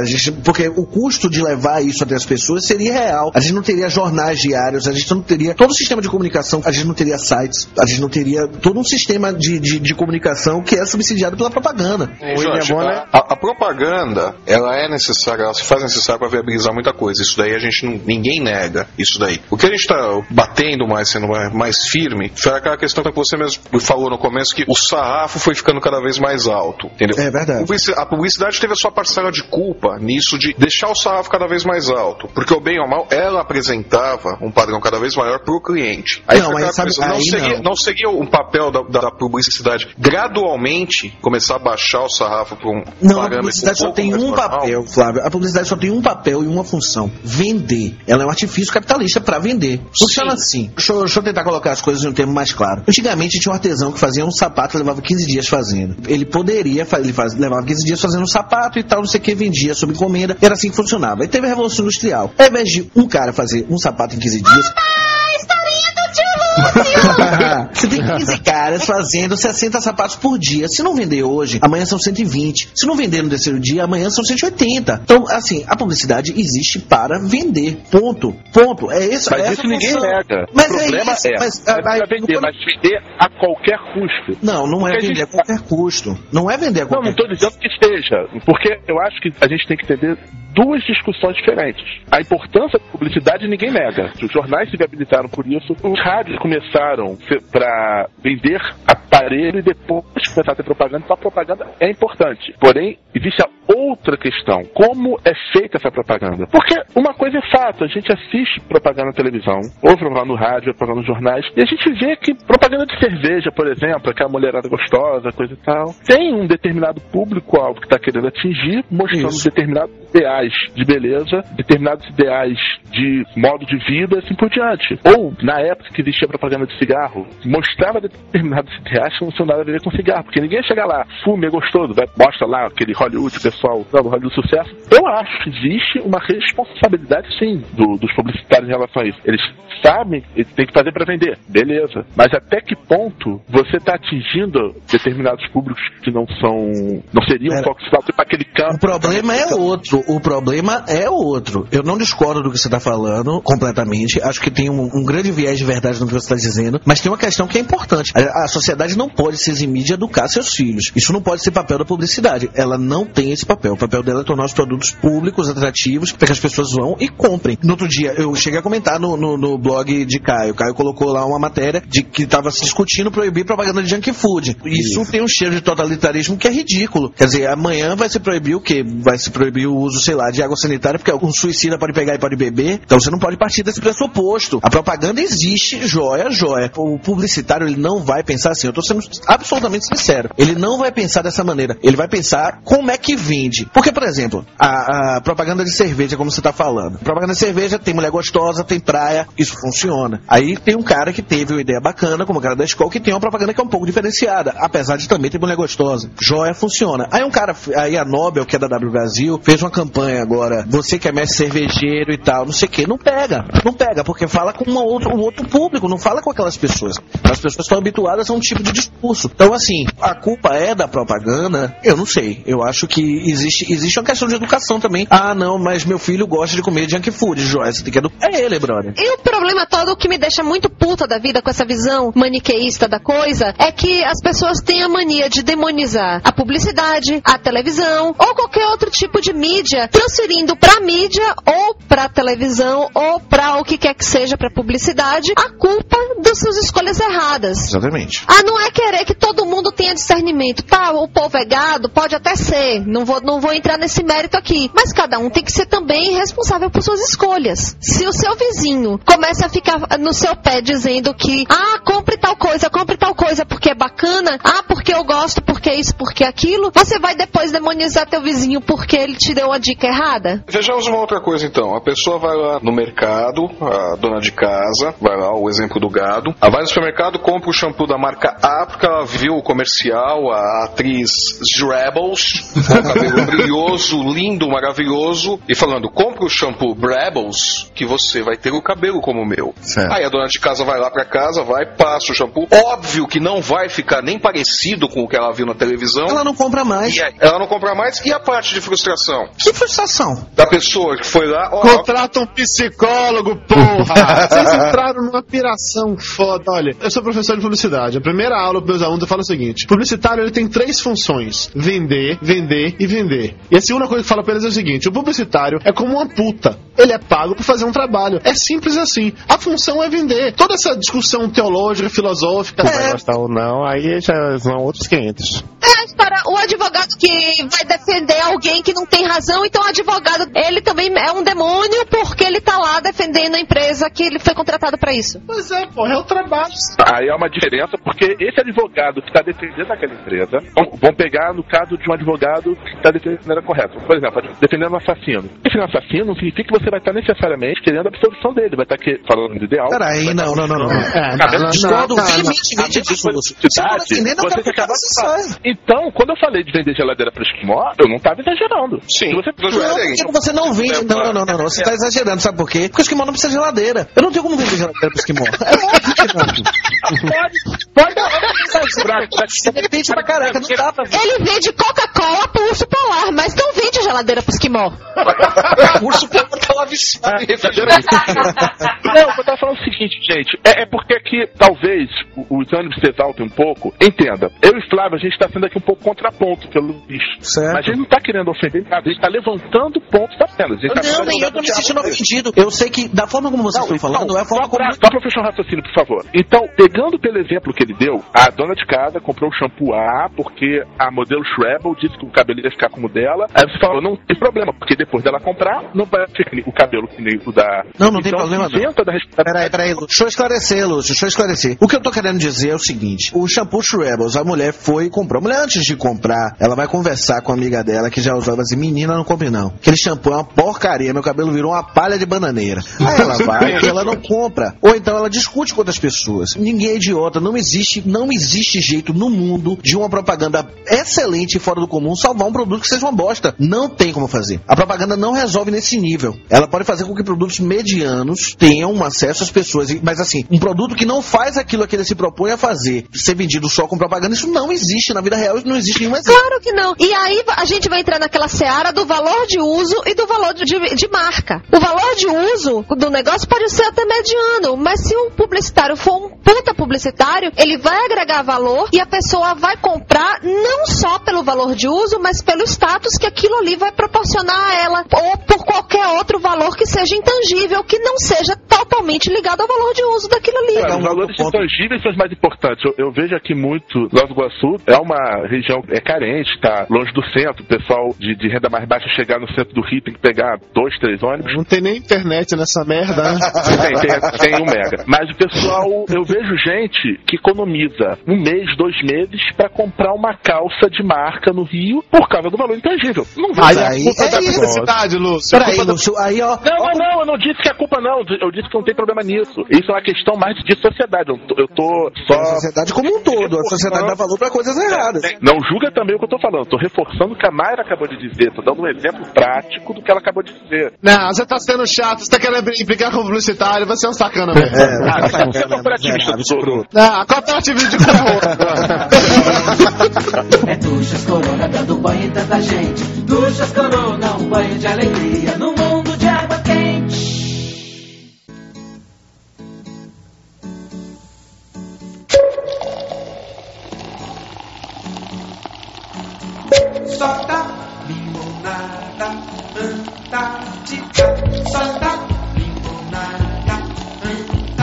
a gente, porque o custo de levar isso até as pessoas seria real. A gente não teria jornais diários, a gente não teria todo o sistema de comunicação, a gente não teria sites, a gente não teria todo um sistema de, de, de comunicação que é subsidiado pela propaganda. Ei, Jorge, a, a- a propaganda, ela é necessária, ela se faz necessária para viabilizar muita coisa. Isso daí a gente não, ninguém nega. Isso daí. O que a gente está batendo mais, sendo mais, mais firme, foi aquela questão que você mesmo falou no começo que o sarrafo foi ficando cada vez mais alto, entendeu? É verdade. A publicidade teve a sua parcela de culpa nisso de deixar o sarrafo cada vez mais alto, porque o bem ou mal, ela apresentava um padrão cada vez maior para o cliente. Aí Não, mas sabe- não, seria, não. não seria um papel da, da publicidade gradualmente começar a baixar o sarrafo para um Não, a publicidade um só tem um normal? papel, Flávio. A publicidade só tem um papel e uma função: vender. Ela é um artifício capitalista para vender. Funciona assim. Deixa eu, deixa eu tentar colocar as coisas em um termo mais claro. Antigamente tinha um artesão que fazia um sapato e levava 15 dias fazendo. Ele poderia, ele faz, levava 15 dias fazendo um sapato e tal, não sei o que, vendia sob encomenda. Era assim que funcionava. Aí teve a Revolução Industrial. Ao invés de um cara fazer um sapato em 15 dias, Você tem 15 caras fazendo 60 sapatos por dia. Se não vender hoje, amanhã são 120. Se não vender no terceiro dia, amanhã são 180. Então, assim, a publicidade existe para vender. Ponto. Ponto. É isso. Mas é isso ninguém função. nega. Mas o problema é isso. é, Mas, não ah, é aí, vender, não- mas vender a qualquer custo. Não, não é Porque a vender a gente- qualquer custo. Não é vender a Não, qualquer não estou dizendo que esteja, porque eu acho que a gente tem que entender duas discussões diferentes. A importância da publicidade ninguém nega. Os jornais se viabilizaram por isso, os rádios começaram para vender aparelho e depois começar a ter propaganda, então a propaganda é importante. Porém, existe a outra questão: como é feita essa propaganda? Porque uma coisa é fato, a gente assiste propaganda na televisão, ou propaganda no rádio, ou propaganda nos jornais, e a gente vê que propaganda de cerveja, por exemplo, aquela mulherada gostosa, coisa e tal, tem um determinado público-alvo que está querendo atingir, mostrando Isso. determinados ideais de beleza, determinados ideais de modo de vida, assim por diante. Ou, na época que existia propaganda de cigarro, mostrava determinados ideais que não tinham nada a ver com cigarro, porque ninguém ia chegar lá, fume, é gostoso, vai, mostra lá aquele Hollywood, o pessoal, o Hollywood sucesso, Eu acho que existe uma responsabilidade, sim, do- dos publicitários em relação a isso. Eles sabem, eles têm que fazer para vender, beleza. Mas até que ponto você está atingindo determinados públicos que não são, não seriam Pera. foco para aquele campo? O problema é outro. O problema é outro. Eu não discordo do que você está falando completamente. Acho que tem um, um grande viés de verdade no que você está dizendo. Mas tem uma questão que é importante. A, a sociedade não pode se eximir de educar seus filhos. Isso não pode ser papel da publicidade. Ela não tem esse papel. O papel dela é tornar os produtos públicos atrativos para que as pessoas vão e comprem. No outro dia, eu cheguei a comentar no, no- no blog de Caio. Caio colocou lá uma matéria de que estava se discutindo proibir propaganda de junk food. Isso, tem um cheiro de totalitarismo que é ridículo. Quer dizer, amanhã vai se proibir o quê? Vai se proibir o uso, sei lá, de água sanitária, porque um suicida pode pegar e pode beber. Então você não pode partir desse pressuposto. A propaganda existe, joia, joia. O publicitário, ele não vai pensar assim. Eu tô sendo absolutamente sincero. Ele não vai pensar dessa maneira. Ele vai pensar como é que vende. Porque, por exemplo, a, a propaganda de cerveja, como você tá falando. Propaganda de cerveja tem mulher gostosa, tem praia, isso funciona. Aí tem um cara que teve uma ideia bacana, como o cara da escola, que tem uma propaganda que é um pouco diferenciada, apesar de também ter mulher gostosa. Joia funciona. Aí um cara, aí a Nobel, que é da W Brasil, fez uma campanha agora, você que é mestre cervejeiro e tal, não sei o que, não pega, não pega, porque fala com uma um outro público, não fala com aquelas pessoas. As pessoas estão habituadas a um tipo de discurso. Então, assim, a culpa é da propaganda? Eu não sei. Eu acho que existe, existe uma questão de educação também. Ah, não, mas meu filho gosta de comer junk food, você tem que educar ele, brother. E o problema todo, que me deixa muito puta da vida com essa visão maniqueísta da coisa, é que as pessoas têm a mania de demonizar a publicidade, a televisão ou qualquer outro tipo de mídia, transferindo pra mídia ou pra televisão ou pra o que quer que seja pra publicidade a culpa das suas escolhas erradas. Exatamente. Ah, não é querer que todo mundo tenha discernimento. Tá, o povo é gado, pode até ser. Não vou, não vou entrar nesse mérito aqui. Mas cada um tem que ser também responsável por suas escolhas. Se o seu vizinho começa a ficar no seu pé dizendo que, ah, compre tal coisa, compre tal coisa porque é bacana, ah, porque eu gosto, porque isso, porque aquilo, você vai depois demonizar teu vizinho porque ele te deu uma dica errada? Vejamos uma outra coisa então. A pessoa vai lá no mercado, a dona de casa, vai lá, o exemplo do gado. Ela vai no supermercado, compra o shampoo da marca A, porque ela viu o comercial, a atriz Drabbles, com o cabelo brilhoso, lindo, maravilhoso, e falando: compra o shampoo Brabbles, que você vai ter o cabelo como o meu. Certo. Aí a dona de casa vai lá pra casa, vai, passa o shampoo. Óbvio que não vai ficar nem parecido com o que ela viu na televisão. Ela não compra mais. E aí, ela não compra mais. E a parte de frustração? Que frustração. Da pessoa que foi lá, ó, Contrata um psicólogo, porra! Vocês entraram numa piração foda. Olha, eu sou professor de publicidade. A primeira aula para meus alunos eu falo o seguinte: publicitário ele tem três funções: vender, vender e vender. E a segunda coisa que eu falo pra eles é o seguinte: o publicitário é como uma puta. Ele é pago por fazer um trabalho. É simples assim. A função é vender. Toda essa discussão teológica, filosófica. Vai gostar ou não, aí já são outros 500. É a história, o advogado que vai defender alguém que não tem razão, então o advogado, ele também é um demônio porque ele tá lá defendendo a empresa que ele foi contratado pra isso. Pois é, porra, é o trabalho. Aí é uma diferença, porque esse advogado que está defendendo aquela empresa, vão, vão pegar no caso de um advogado que está defendendo a maneira correta. Por exemplo, defendendo um assassino. Defendendo um assassino não significa que você vai estar necessariamente querendo a absolvição dele, vai estar que, falando do ideal. Peraí, não, não, não, não. É, Cara, não, Discordo não, não, veementemente disso. Você não Cidade, defendendo a você que acabou própria de falar. classe Então, quando eu falei de vender geladeira para esquimó, eu não estava exagerando. Sim, Se você não Não, porque você não vende. Não, não, não, não, não. Você tá exagerando, sabe por quê? Porque o esquimó não precisa de geladeira. Eu não tenho como vender geladeira pro esquimó. É óbvio que não. pode, pode. Você depende pra caraca, não dá pra. Ele vende Coca-Cola pro urso polar, mas não vende geladeira pro esquimó. O urso polar tava viciado em refrigerante. Não, eu tava falando o seguinte, gente. É, é porque aqui, talvez, os ânimos se exaltem um pouco. Entenda, eu e Flávio, a gente tá sendo aqui um pouco contraponto pelo bicho. Certo. Mas a gente não tá querendo ofender nada, a gente tá levantando pontos da tela. A gente tá Não, nem eu tô me sentindo ofendido. Eu sei que, da forma como vocês estão falando, é a forma só como. só pra fechar o raciocínio, por favor. Então, pegando pelo exemplo que ele deu, a dona de casa comprou o shampoo A porque a modelo Shrebel disse que o cabelo ia ficar como o dela. Aí você falou, não tem problema, porque depois dela comprar, não vai ficar o cabelo que nem o da. Não, não tem Então, problema não. da. Peraí, peraí. Deixa eu esclarecer, Lúcio. Deixa eu esclarecer. O que eu tô querendo dizer é o seguinte: o shampoo Rebels, a mulher foi e comprou. A mulher, antes de comprar, ela vai conversar com a amiga dela que já usava assim: menina, não compre não. Aquele shampoo é uma porcaria, meu cabelo virou uma palha de bananeira. Aí ela vai e ela não compra. Ou então ela discute com outras pessoas. Ninguém é idiota, não existe, não existe jeito no mundo de uma propaganda excelente e fora do comum salvar um produto que seja uma bosta. Não tem como fazer. A propaganda não resolve nesse nível. Ela pode fazer com que produtos medianos tenham um acesso às pessoas. Mas assim, um produto que não faz aquilo que ele se propõe a fazer, ser vendido só com propaganda, isso não existe. Na vida real, isso não existe nenhum exemplo. Claro que não. E aí a gente vai entrar naquela seara do valor de uso e do valor de, de- de marca. O valor de uso do negócio pode ser até mediano, mas se um publicitário for um puta publicitário, ele vai agregar valor e a pessoa vai comprar não só pelo valor de uso, mas pelo status que aquilo ali vai proporcionar a ela, ou por qualquer outro valor que seja intangível, que não seja totalmente ligado ao valor de uso daquilo ali. Cara, os valores intangíveis são os mais importantes. Eu, eu vejo aqui muito, Nova Iguaçu é uma região é carente, tá longe do centro. O pessoal de, de renda mais baixa chegar no centro do Rio tem que pegar dois, três ônibus. Não tem nem internet nessa merda, né? Tem, tem, tem um mega. Mas o pessoal, eu vejo gente que economiza um mês, dois meses pra comprar uma calça de marca no Rio por causa do valor intangível. Não vai. aí- Culpa da é isso. publicidade, Lúcio. Peraí, da- Lúcio, aí ó. Não, não, não, eu não disse que é culpa não. Eu disse que não tem problema nisso. Isso é uma questão mais de sociedade. Eu tô, eu tô A só. sociedade como um todo. A sociedade dá valor pra coisas erradas. Não julga também o que eu tô falando. Tô reforçando o que a Mayra acabou de dizer. Tô dando um exemplo prático do que ela acabou de dizer. Não, você tá sendo chato, você tá querendo implicar com o publicitário, você é um sacana mesmo. É, Ah, tá você é corporativista do todo. Ah, corporativismo de ferro. É duchas corona dando banho em tanta gente. Duchas corona, um banho de alegria no mundo salta, limonada, anda, chica, salta, limonada.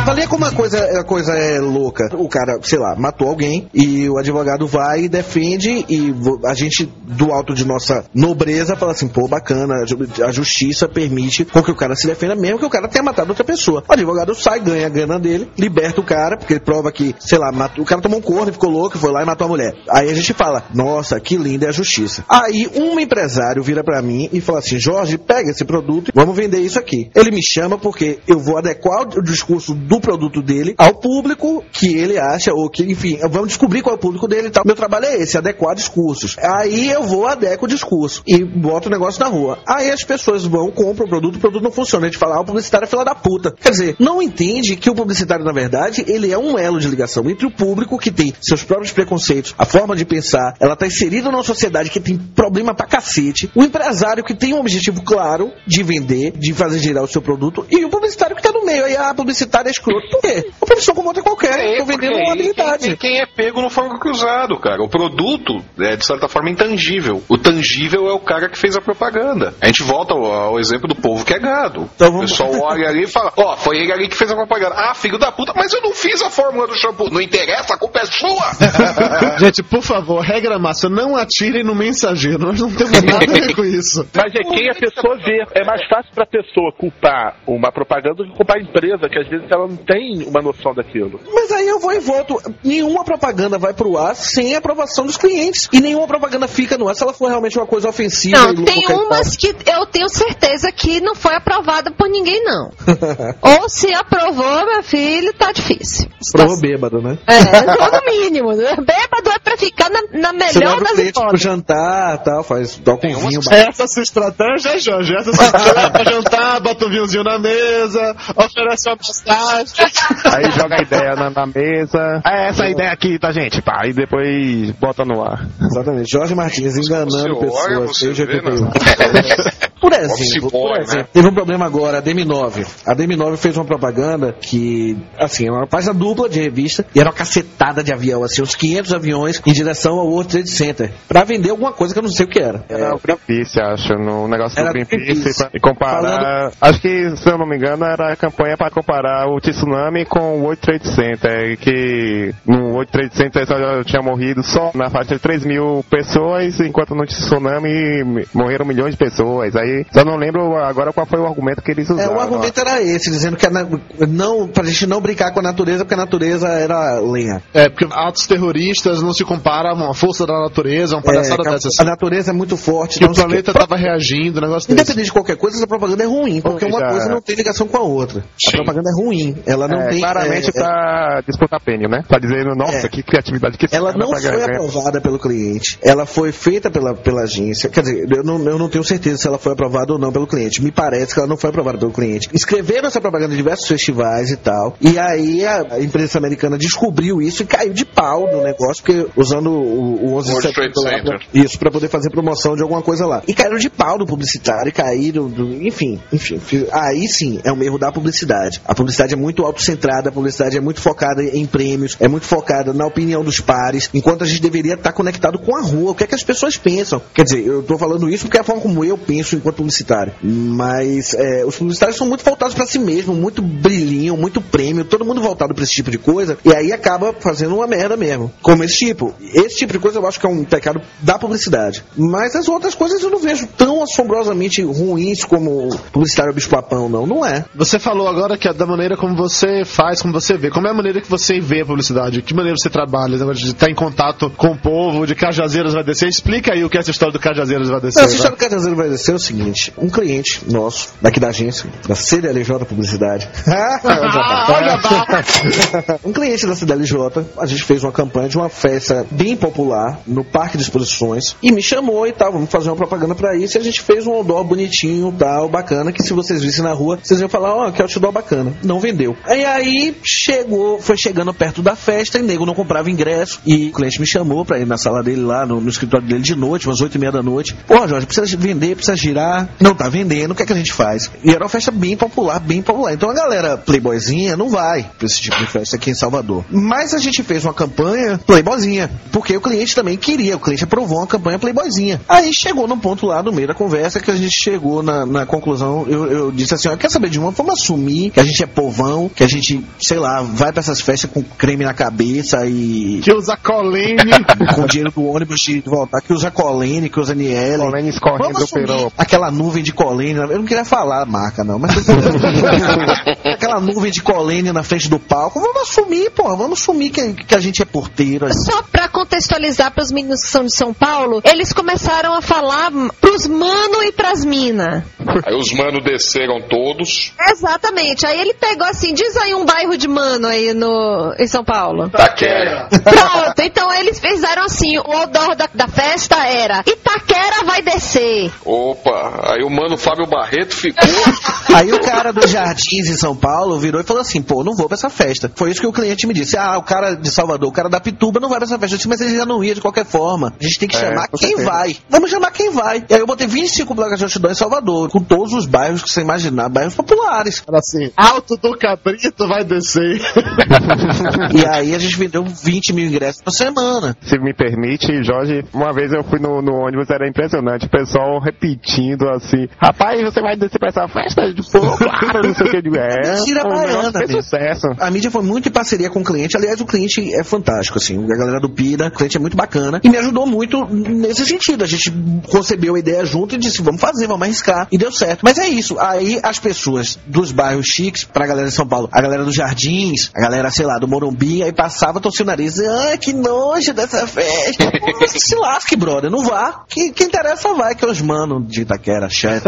Valia como uma coisa, a coisa é louca. O cara, sei lá, matou alguém e o advogado vai e defende e a gente, do alto de nossa nobreza, fala assim, pô, bacana, a ju- a justiça permite que o cara se defenda mesmo que o cara tenha matado outra pessoa. O advogado sai, ganha a grana dele, liberta o cara, porque ele prova que, sei lá, matou, o cara tomou um corno ficou louco, foi lá e matou a mulher. Aí a gente fala, nossa, que linda é a justiça. Aí um empresário vira pra mim e fala assim, Jorge, pega esse produto vamos vender isso aqui. Ele me chama porque eu vou adequar o discurso do produto dele ao público que ele acha, ou que, enfim, vamos descobrir qual é o público dele e tal. Meu trabalho é esse, adequar discursos. Aí eu vou, adequo o discurso e boto o negócio na rua. Aí as pessoas vão, compram o produto, o produto não funciona. A gente fala, ah, o publicitário é fila da puta. Quer dizer, não entende que o publicitário, na verdade, ele é um elo de ligação entre o público que tem seus próprios preconceitos, a forma de pensar, ela tá inserida numa sociedade que tem problema pra cacete, o empresário que tem um objetivo claro de vender, de fazer girar o seu produto, e o publicitário que tá no meio. Aí a publicitária é escroto. Por quê? Uma profissão como outra qualquer. Tô vendendo uma habilidade. Quem, quem é pego no fogo cruzado, cara. O produto é, de certa forma, intangível. O tangível é o cara que fez a propaganda. A gente volta ao, ao exemplo do povo que é gado. Então O vamos- pessoal olha ali e fala: Ó, foi ele ali que fez a propaganda. Ah, filho da puta, mas eu não fiz a fórmula do shampoo. Não interessa, a culpa é sua. Gente, por favor, regra massa, não atirem no mensageiro, nós não temos nada a ver com isso. Mas é quem a pessoa vê. É mais fácil pra pessoa culpar uma propaganda do que culpar a empresa, que às vezes ela não tem uma noção daquilo. Mas aí eu vou e volto. Nenhuma propaganda vai pro ar sem a aprovação dos clientes. E nenhuma propaganda fica no ar se ela for realmente uma coisa ofensiva Não, tem umas que eu tenho certeza que não foi aprovada por ninguém, não. Ou se aprovou, meu filho, tá difícil. Prova bêbado, né? É, no mínimo. né? Bêbado é pra ficar na, na melhor das cliente pro hipóteses. jantar tal, faz, toca um vinho. Essa é sua estratégia, é, Jorge. Essa é sua estratégia pra jantar, bota um vinhozinho na mesa, oferece uma massagem. Aí joga a ideia na, na mesa. É essa a ideia aqui, tá, gente? Pá, e depois bota no ar. Exatamente. Jorge Martins enganando Você olha, pessoas. você desde vê, 81. Por exemplo, boy, por né? exemplo, teve um problema agora, a DM9. A DM9 fez uma propaganda que, assim, era uma página dupla de revista e era uma cacetada de avião, assim, uns 500 aviões em direção ao World Trade Center, pra vender alguma coisa que eu não sei o que era. Era o Greenpeace, acho, no negócio Era do Greenpeace. Greenpeace. pra- E comparar. Falando- Acho que, se eu não me engano, era a campanha para comparar o tsunami com o World Trade Center. Que no World Trade Center só tinha morrido só na faixa de 3 mil pessoas, enquanto no tsunami morreram milhões de pessoas. Aí aí. Só não lembro agora qual foi o argumento que eles É, usaram. o argumento era esse, dizendo que a na- não, pra gente não brincar com a natureza, porque a natureza era lenha. É, porque atos terroristas não se comparam a uma força da natureza, uma palhaçada É, que a- dessa. a natureza é muito forte. Que o planeta quê. tava reagindo, um negócio desse. Independente de qualquer coisa, essa propaganda é ruim, porque uma Já- coisa não tem ligação com a outra. A propaganda é ruim, ela não É, tem. claramente é, pra disputar prêmio, né? Tá dizendo, nossa, É. que criatividade que Ela não pra foi ganhar. aprovada pelo cliente. Ela foi feita pela, pela agência. Quer dizer, eu não, eu não tenho certeza se ela foi aprovada ou não pelo cliente. Me parece que ela não foi aprovada pelo cliente. Escreveram essa propaganda em diversos festivais e tal. E aí a, imprensa americana descobriu isso e caiu de pau no negócio, porque usando o, o 11 de World pra- isso, pra poder fazer promoção de alguma coisa lá. E caíram de pau no publicitário, caíram, do, enfim, enfim. fi- Aí sim é um erro da publicidade. A publicidade é muito autocentrada, a publicidade é muito focada em prêmios, é muito focada na opinião dos pares, enquanto a gente deveria estar conectado com a rua. O que é que as pessoas pensam? Quer dizer, eu tô falando isso porque é a forma como eu penso enquanto publicitário. Mas é, os publicitários são muito voltados para si mesmo, muito brilhinho, muito prêmio, todo mundo voltado para esse tipo de coisa, e aí acaba fazendo uma merda mesmo. Como esse tipo. Esse tipo de coisa eu acho que é um pecado da publicidade. Mas as outras coisas eu não vejo tão assombrosamente ruins como o publicitário bicho-papão, não. Não é. Você falou agora que é da maneira como você faz, como você vê. Como é a maneira que você vê a publicidade? Que maneira você trabalha? De estar em contato com o povo, de Cajazeiras vai descer. Explica aí o que é essa história do Cajazeiras vai descer. Não, essa história do Cajazeiro vai ser o seguinte: um cliente nosso, daqui da agência, da CDLJ Publicidade. um cliente da CDLJ, a gente fez uma campanha de uma festa bem popular no Parque de Exposições e me chamou e tal, vamos fazer uma propaganda pra isso. E a gente fez um outdoor bonitinho, tal, bacana, que se vocês vissem na rua, vocês iam falar, ó, que outdoor bacana. Não vendeu. E aí chegou, foi chegando perto da festa e nego não comprava ingresso. E o cliente me chamou pra ir na sala dele lá, no, no escritório dele de noite, umas oito e meia da noite. Pô, Jorge, precisa vender, precisa girar. Não tá vendendo, o que é que a gente faz? E era uma festa bem popular, bem popular. Então a galera playboyzinha não vai pra esse tipo de festa aqui em Salvador. Mas a gente fez uma campanha playboyzinha, porque o cliente também queria, o cliente aprovou uma campanha playboyzinha. Aí chegou num ponto lá no meio da conversa que a gente chegou na, na conclusão, eu, eu disse assim, ó, quer saber de uma? Vamos assumir que a gente é povão, que a gente, sei lá, vai pra essas festas com creme na cabeça e Que usa colene. com dinheiro do ônibus de voltar, que usa colene, que usa NL. Colene escorrendo assumir pelo- aquela nuvem de colene, eu não queria falar a marca não, mas aquela nuvem de colene na frente do palco, vamos assumir, porra, vamos assumir que, que a gente é porteiro. assim. Só pra contextualizar pros meninos que são de São Paulo, eles começaram a falar pros mano e pras mina. Aí os manos desceram todos. Exatamente. Aí ele pegou assim, diz aí um bairro de mano aí no, em São Paulo. Taquera. Pronto, então eles fizeram assim, o odor da, da festa era Itaquera vai descer. Opa, aí o mano Fábio Barreto ficou. Aí o cara dos Jardins em São Paulo virou e falou assim: pô, não vou pra essa festa. Foi isso que o cliente me disse. Ah, o cara de Salvador, o cara da Pituba não vai pra essa festa. Eu disse, mas ele já não ia de qualquer forma. A gente tem que É, chamar quem certeza. vai. Vamos chamar quem vai. E aí eu botei 25 placas de outdoor em Salvador, com todos os bairros que você imaginar, bairros populares. Era assim, alto do cabrito vai descer. E aí a gente vendeu 20 mil ingressos por semana. Se me permite, Jorge, uma vez eu fui no, no ônibus, era impressionante, o pessoal repetindo assim, rapaz, você vai descer pra essa festa de fogo, claro, não sei o que, eu digo, é, Mentira o negócio baiana, sucesso. A mídia foi muito em parceria com o cliente. Aliás, o cliente é fantástico, assim. A galera do Pira, o cliente é muito bacana. E me ajudou muito nesse sentido. A gente concebeu a ideia junto e disse, vamos fazer, vamos arriscar. E deu certo. Mas é isso. Aí as pessoas dos bairros chiques, pra galera de São Paulo, a galera dos Jardins, a galera, sei lá, do Morumbi, aí passava, torcia o nariz ah, que nojo dessa festa. Pô, se lasque, brother. Não vá. Que, que interessa vai, que os mano de Itaquera, chato.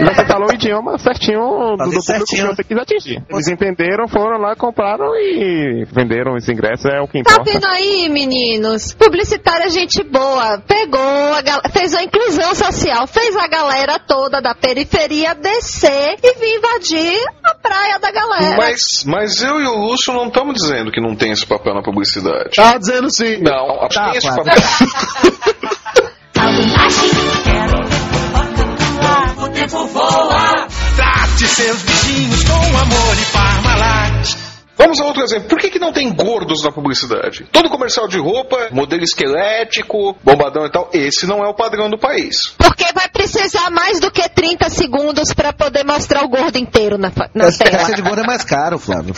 E você falou o idioma certinho do, do certinho. que você quis atingir. Eles entenderam, foram lá, compraram e venderam os ingressos, é o que Tá importa. vendo aí, meninos? Publicitária gente boa. Pegou, a gal- fez a inclusão social, fez a galera toda da periferia descer e vir invadir a praia da galera. Mas, mas eu e o Lúcio não estamos dizendo que não tem esse papel na publicidade. Tá dizendo sim. Não, acho Tá, que esse claro. papel. tempo voa. Trate seus bichinhos com amor e Parmalat. Vamos a outro exemplo. Por que, que não tem gordos na publicidade? Todo comercial de roupa, modelo esquelético, bombadão e tal, esse não é o padrão do país. Porque vai precisar mais do que 30 segundos pra poder mostrar o gordo inteiro na, na Essa tela. de gordo é mais caro, Flávio.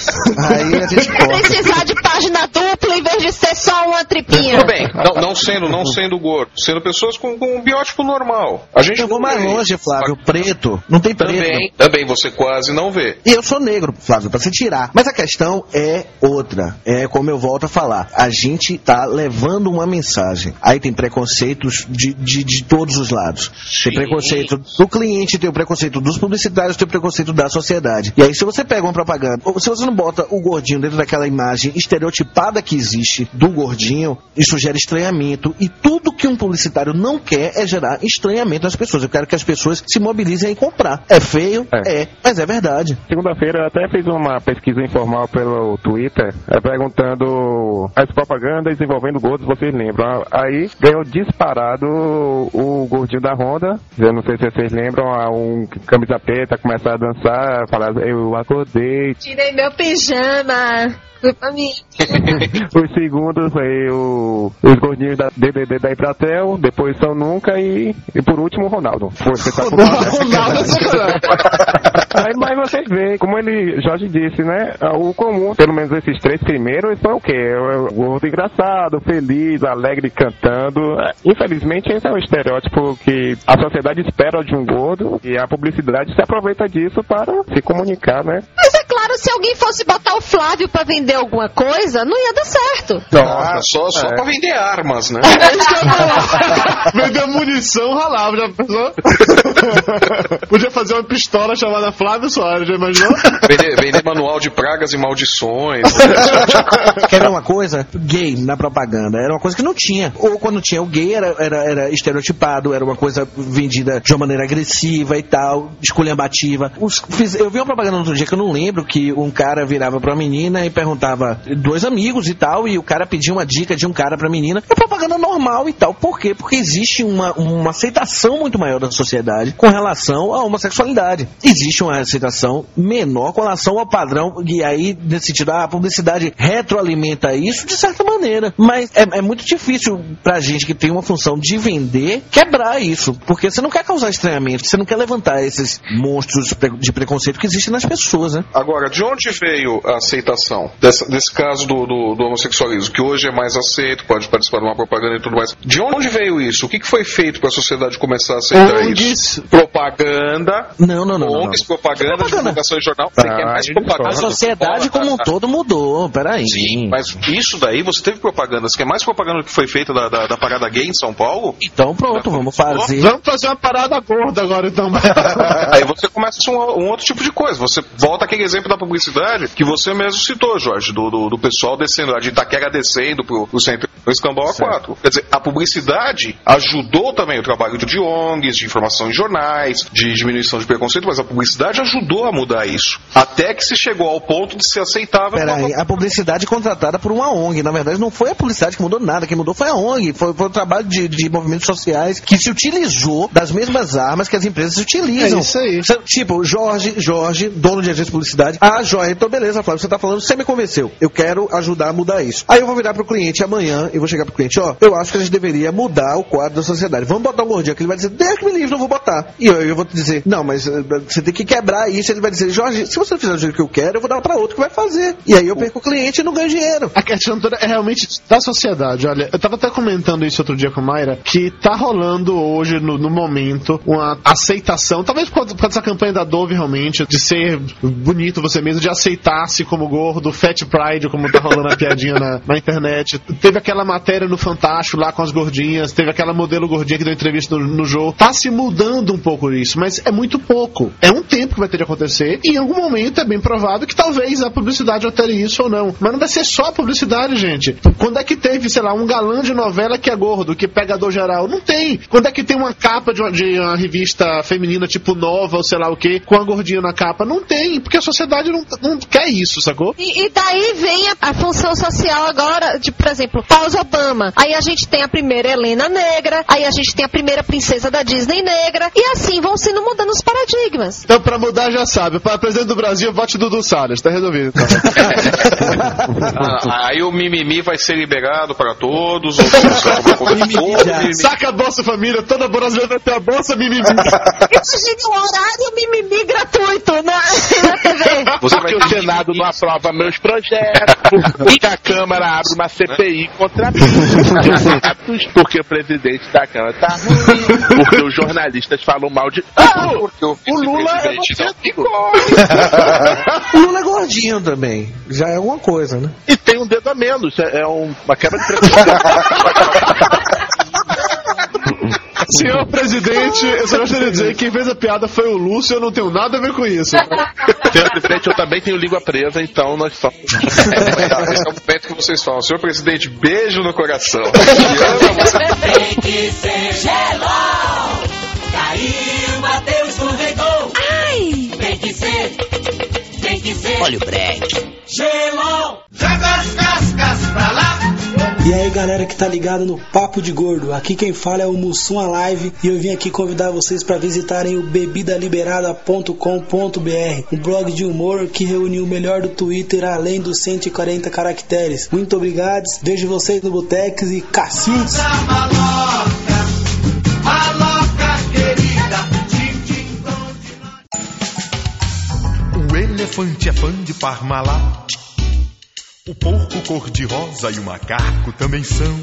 Aí a gente precisar de página dupla em vez de ser só uma tripinha. Tudo bem, não, não sendo, não sendo gordo, sendo pessoas com, com um biótipo normal. A gente Eu vou não mais vê longe. Flávio. Preto. Não tem preto. Também, também você quase não vê. E eu sou negro, Flávio, pra se tirar. Mas a questão é outra. É como eu volto a falar. A gente tá levando uma mensagem. Aí tem preconceitos de, de, de todos os lados. Tem preconceito do cliente, tem o preconceito dos publicitários, tem o preconceito da sociedade. E aí, se você pega uma propaganda, ou se você não bota o gordinho dentro daquela imagem estereotipada que existe do gordinho, isso gera estranhamento. E tudo que um publicitário não quer é gerar estranhamento nas pessoas. Eu quero que as pessoas se mobilizem em comprar. É feio? É. é mas é verdade. Segunda-feira eu até fiz uma pesquisa informal pelo Twitter, eh, perguntando as propagandas envolvendo gordos, vocês lembram? Aí ganhou disparado o gordinho da Honda, eu não sei se vocês lembram, a um camisa preta começar a dançar, falar, eu acordei. Tirei meu pijama. Foi pra mim. Os segundos foi o, os gordinhos da DDD da Ibratel, depois São Nunca e, e por último o Ronaldo. Foi, você tá Ronaldo é sacanagem. Aí, mas vocês veem, como ele, Jorge disse, né? O comum, pelo menos esses três primeiros, são o quê? O gordo engraçado, feliz, alegre, cantando. É, Infelizmente, esse é um estereótipo que a sociedade espera de um gordo e a publicidade se aproveita disso para se comunicar, né? Mas é claro, se alguém fosse botar o Flávio pra vender alguma coisa, não ia dar certo. Ah, só, só É. pra vender armas, né? Vender munição ralava, já pensou? Podia fazer uma pistola chamada Flávio Soares, já imaginou? vender, vender manual de pragas e maldições. Quer ver uma coisa? Gay na propaganda. Era uma coisa que não tinha. Ou quando tinha o gay, era, era, era estereotipado, era uma coisa vendida de uma maneira agressiva e tal, esculhambativa. Os- fiz- eu vi uma propaganda no outro dia que eu não lembro, que um cara virava pra uma menina e perguntava, dois amigos e tal, e o cara pedia uma dica de um cara pra menina. É propaganda normal e tal. Por quê? Porque existe uma, uma aceitação muito maior da sociedade com relação à homossexualidade. Existe uma aceitação menor com relação ao padrão, e aí, nesse sentido, a publicidade retroalimenta isso de certa maneira. Mas é, é muito difícil pra gente que tem uma função de vender quebrar isso. Porque você não quer causar estranhamento, você não quer levantar esses monstros de preconceito que existem nas pessoas, né? Agora, de onde veio a aceitação dessa- desse caso do, do- do homossexualismo, que hoje é mais aceito, pode participar de uma propaganda e tudo mais? De onde veio isso? O que, que foi feito para a sociedade começar a aceitar isso? Propaganda, Não, não, não. não, não. ONGs, propaganda, Propaganda. divulgação em jornal. Você quer mais Ah, propaganda? A sociedade como um todo mudou, peraí. Sim, mas isso daí, você teve propaganda. Você quer mais propaganda que foi feita da, da, da parada gay em São Paulo? Então pronto, vamos fazer. Vamos fazer uma parada gorda agora, então. Aí você começa um, um outro tipo de coisa. Você volta aquele exemplo da publicidade que você mesmo citou, Jorge, do, do, do pessoal descendo, lá de Itaquera descendo pro, pro centro do Escambau A4. Quer dizer, a publicidade ajudou também o trabalho de ONGs, de informação em jornais, de diminuição de preconceito, mas a publicidade ajudou a mudar isso. Até que se chegou ao ponto de ser aceitável. Peraí, a publicidade contratada por uma ONG. Na verdade, não foi a publicidade que mudou nada. Quem mudou foi a ONG. Foi, foi o trabalho de, de movimentos sociais que se utilizou das mesmas armas que as empresas utilizam. É isso aí. Tipo, Jorge, Jorge, dono de agência de publicidade. Ah, Jorge, então beleza, Flávio, você tá falando, você me convenceu. Eu quero ajudar a mudar isso. Aí eu vou virar pro cliente amanhã e vou chegar pro cliente, ó, eu acho que a gente deveria mudar o quadro da sociedade. Vamos botar um gordinho aqui. Ele vai dizer, Deus que me livre, não vou botar. E eu, eu vou te dizer, não, mas eh, você tem que quebrar isso. Ele vai dizer, Jorge, se você não fizer do jeito que eu quero, eu vou dar pra outro que vai fazer. E aí eu perco o cliente e não ganho dinheiro. A questão toda é realmente da sociedade. Olha, eu tava até comentando isso outro dia com a Mayra, que tá rolando hoje, no, no momento, uma aceitação, talvez por causa por causa dessa campanha da Dove realmente, de ser bonito você mesmo, de aceitar-se como gordo, Fat Pride, como tá rolando a piadinha na, na internet. Teve aquela matéria no Fantástico lá com as gordinhas, teve aquela modelo gordinha que deu entrevista no, no jogo. Tá se mudando um pouco isso, mas é muito pouco. É um tempo que vai ter de acontecer, e em algum momento é bem provável que talvez a publicidade altere isso ou não. Mas não vai ser só a publicidade, gente. Quando é que teve, sei lá, um galã de novela que é gordo, que pega dor geral? Não tem. Quando é que tem uma capa de uma, de uma revista feminina tipo Nova ou sei lá o que, com a gordinha na capa? Não tem, porque a sociedade não, não quer isso, sacou? E, e daí vem a, a função social agora, de, por exemplo, pós-Obama. Aí a gente tem a primeira Helena negra, aí a gente tem a primeira princesa da Disney negra, e assim vão sendo mudando os paradigmas. Então, pra mudar, já sabe. Para presidente do Brasil, vote Dudu Salles. Tá resolvido. Então. Ah, aí o mimimi vai ser liberado para todos. ou seja, vai cobrar todo mimimi. Saca a Bolsa Família, toda brasileira vai ter a Bolsa Mimimi. Imagine um horário mimimi gratuito na, na TV. Você vai o ter Senado que- não aprova meus projetos, porque a Câmara abre uma CPI contra mim, porque o presidente da Câmara tá ruim, porque os jornalistas falam mal de. Ah, Porque o o Lula é. O Lula é gordinho também. Já é alguma coisa, né? E tem um dedo a menos, é, é um- uma quebra de preconceito. Senhor presidente, eu só gostaria de dizer que quem fez a piada foi o Lúcio, eu não tenho nada a ver com isso. Senhor presidente, eu também tenho língua presa, então nós somos. Esse é o momento que vocês falam. Senhor presidente, beijo no coração. Tem que ser gelol. Caiu, bateu, escorregou. Ai! Tem que ser Olha o break. gelol. Joga as cascas pra lá. E aí galera que tá ligado no Papo de Gordo, aqui quem fala é o Mussum Alive e eu vim aqui convidar vocês para visitarem o bebidaliberada.com.br, um blog de humor que reúne o melhor do Twitter além dos 140 caracteres. Muito obrigado, vejo vocês no Botex e cacildes! Elefante é fã de Parmalat. O porco cor-de-rosa e o macaco também são.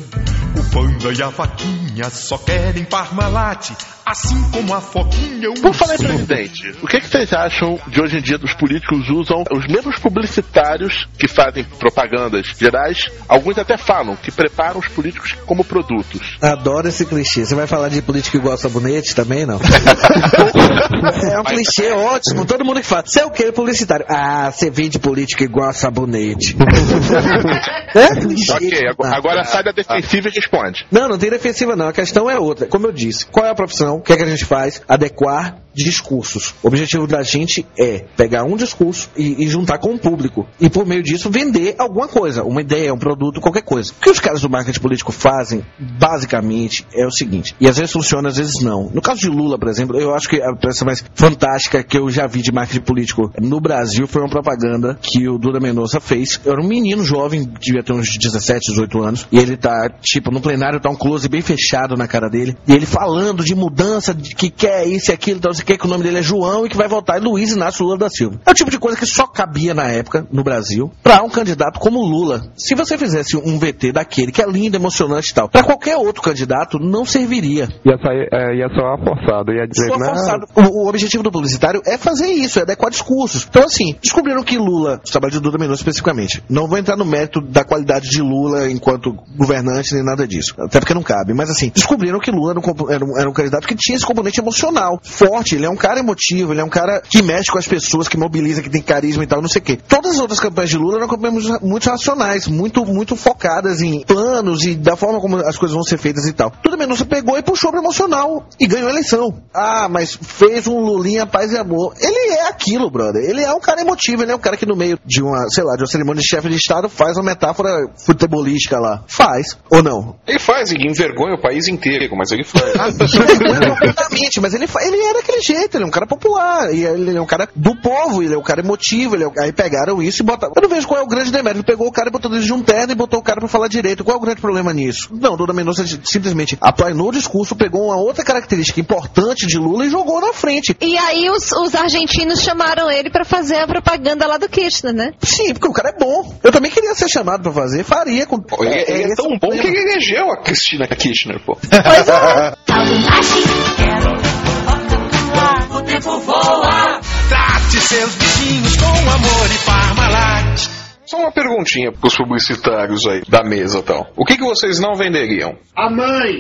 O panda e a vaquinha só querem Parmalat. Assim como a foquinha. O Por falar em presidente, o que, que vocês acham de hoje em dia dos políticos usam os mesmos publicitários que fazem propagandas gerais? Alguns até falam que preparam os políticos como produtos. Adoro esse clichê. Você vai falar de político igual sabonete também, não? é um clichê ótimo. Todo mundo que fala, você é o que publicitário? Ah, você vende político igual sabonete. é clichê. Ok, agora, agora sai da defensiva e responde. Não, não tem defensiva não. A questão é outra. Como eu disse, qual é a profissão? O que é que a gente faz? Adequar discursos. O objetivo da gente é pegar um discurso e, e juntar com o público. E por meio disso vender alguma coisa, uma ideia, um produto, qualquer coisa. O que os caras do marketing político fazem, basicamente, é o seguinte. E às vezes funciona, às vezes não. No caso de Lula, por exemplo, eu acho que a peça mais fantástica que eu já vi de marketing político no Brasil foi uma propaganda que o Duda Mendonça fez. Era um menino jovem, devia ter uns 17, 18 anos, e ele tá, tipo, no plenário tá um close bem fechado na cara dele, e ele falando de mudança, de que quer isso e aquilo, então, que, o nome dele é João e que vai votar em Luiz Inácio Lula da Silva. É o tipo de coisa que só cabia na época, no Brasil, pra um candidato como Lula. Se você fizesse um VT daquele, que é lindo, emocionante e tal, pra qualquer outro candidato, não serviria. Ia, sair, é, ia soar forçado, ia dizer, Só não, forçado. O, o objetivo do publicitário é fazer isso, é adequar discursos. Então, assim, descobriram que Lula, o trabalho de Duda Mendonça especificamente, não vou entrar no mérito da qualidade de Lula enquanto governante nem nada disso, até porque não cabe, mas assim, descobriram que Lula era um, era um- era um candidato que tinha esse componente emocional forte, ele é um cara emotivo, ele é um cara que mexe com as pessoas, que mobiliza, que tem carisma e tal, não sei o quê. Todas as outras campanhas de Lula eram campanhas muito racionais, muito, muito focadas em planos e da forma como as coisas vão ser feitas e tal. Duda Mendonça pegou e puxou pro emocional e ganhou a eleição. Ah, mas fez um Lulinha paz e amor. Ele é aquilo, brother. Ele é um cara emotivo, ele é um cara que no meio de uma, sei lá, de uma cerimônia de chefe de estado faz uma metáfora futebolística lá. Faz. Ou não? Ele faz e envergonha o país inteiro, mas ele faz. Completamente, mas ele, ele é daquele jeito, ele é um cara popular, e ele é um cara do povo, ele é um cara emotivo, ele é um- aí pegaram isso e botaram. Eu não vejo qual é o grande demérito. Pegou o cara e botou dentro de um terno e botou o cara pra falar direito. Qual é o grande problema nisso? Não, Duda Mendonça simplesmente aplanou o discurso, pegou uma outra característica importante de Lula e jogou na frente. E aí os, os argentinos chamaram ele pra fazer a propaganda lá do Kirchner, né? Sim, porque o cara é bom. Eu também queria ser chamado pra fazer, faria. Com... Pô, Ele, ele é tão bom que ele elegeu a Cristina Kirchner, pô. O tempo voa. Trate seus bichinhos com amor e Parmalat. Uma perguntinha pros publicitários aí da mesa e tal. O que, que vocês não venderiam? A mãe!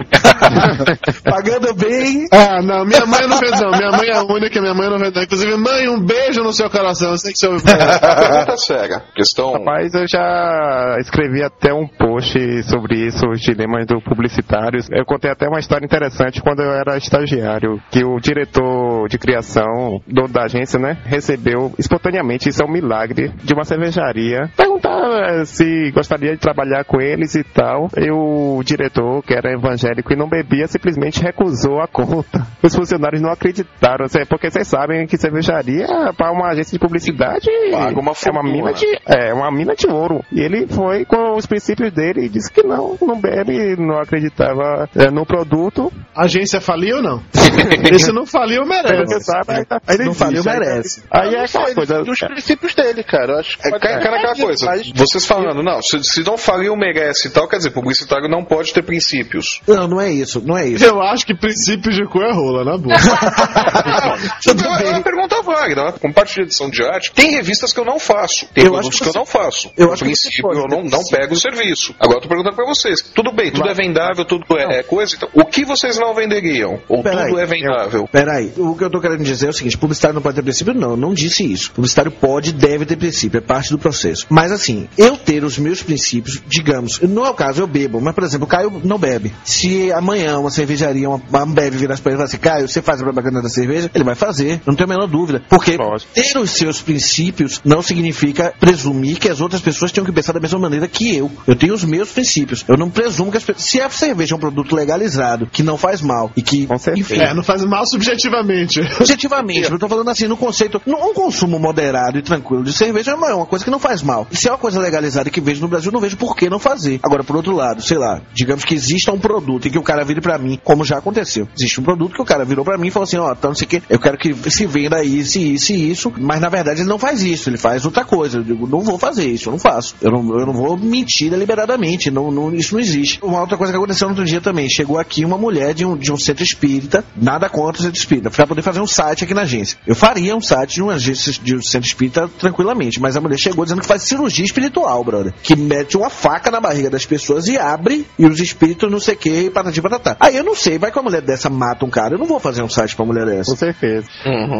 Pagando bem. Ah, não, minha mãe não fez não. Minha mãe é a única, minha mãe não fez não. Inclusive, mãe, um beijo no seu coração. Eu sei que você ouviu. Pergunta séria. Questão. Rapaz, eu já escrevi até um post sobre isso, os dilemas do publicitário. Eu contei até uma história interessante quando eu era estagiário, que o diretor de criação, dono da agência, né, recebeu espontaneamente, isso é um milagre, de uma cervejaria, perguntando perguntar eh, se gostaria de trabalhar com eles e tal. E o diretor, que era evangélico e não bebia, simplesmente recusou a conta. Os funcionários não acreditaram, porque vocês sabem que cervejaria para uma agência de publicidade Paga uma é uma mina de é uma mina de ouro. E ele foi com os princípios dele e disse que não, não bebe, não acreditava eh, no produto. A agência faliu ou não? Esse não faliu, merece. Porque sabe, aí tá- aí Não existe, faliu, aí- merece. Aí é não aquela coisa. dos princípios dele, cara. Eu acho que É, cara, aquela coisa, Mas- vocês falando, não, se, se não faliu, merece e tal, quer dizer, publicitário não pode ter princípios. Não, não é isso, não é isso. Eu acho que princípio de cu é rola, na boa. Tudo É uma pergunta válida, né? como parte de edição de arte, tem revistas que eu não faço, tem Eu produtos acho que, que eu não faço. eu acho que princípio, pode eu não, não pego o serviço. Agora eu tô perguntando pra vocês, tudo bem, tudo Vai. é vendável, tudo é, é coisa, então, o que vocês não venderiam? Ou Peraí, tudo é vendável? Peraí, o que eu tô querendo dizer é o seguinte: publicitário não pode ter princípio? Não, eu não disse isso. Publicitário pode, deve ter princípio, é parte do processo. Mas assim, eu ter os meus princípios, digamos, não é o caso, eu bebo, mas por exemplo, o Caio não bebe. Se amanhã uma cervejaria, uma, uma Ambev virasse pra ele e falasse, Caio, você faz a propaganda da cerveja? Ele vai fazer, não tenho a menor dúvida. Porque ter os seus princípios não significa presumir que as outras pessoas tenham que pensar da mesma maneira que eu. Eu tenho os meus princípios. Eu não presumo que as pessoas. Se a cerveja é um produto legalizado, que não faz mal e que. Enfim, É, não faz mal subjetivamente. Objetivamente, eu tô falando assim, no conceito, um consumo moderado e tranquilo de cerveja é uma, é uma coisa que não faz mal. Se é uma coisa legalizada que vejo no Brasil, não vejo por que não fazer. Agora, por outro lado, sei lá, digamos que exista um produto e que o cara vire pra mim, como já aconteceu. Existe um produto que o cara virou pra mim e falou assim, ó, então não sei o que, eu quero que se venda isso, isso e isso, mas na verdade ele não faz isso, ele faz outra coisa. Eu digo, não vou fazer isso, eu não faço. Eu não, eu não vou mentir deliberadamente, não, não- isso não existe. Uma outra coisa que aconteceu no outro dia também, chegou aqui uma mulher de um, de um centro espírita, nada contra o centro espírita, pra poder fazer um site aqui na agência. Eu faria um site de uma agência de um centro espírita tranquilamente, mas a mulher chegou dizendo que faz cirurgia espiritual, brother. Que mete uma faca na barriga das pessoas e abre, e os espíritos não sei o que, patati patatá. Aí eu não sei, vai que uma mulher dessa mata um cara, eu não vou fazer um site pra mulher dessa. Com certeza.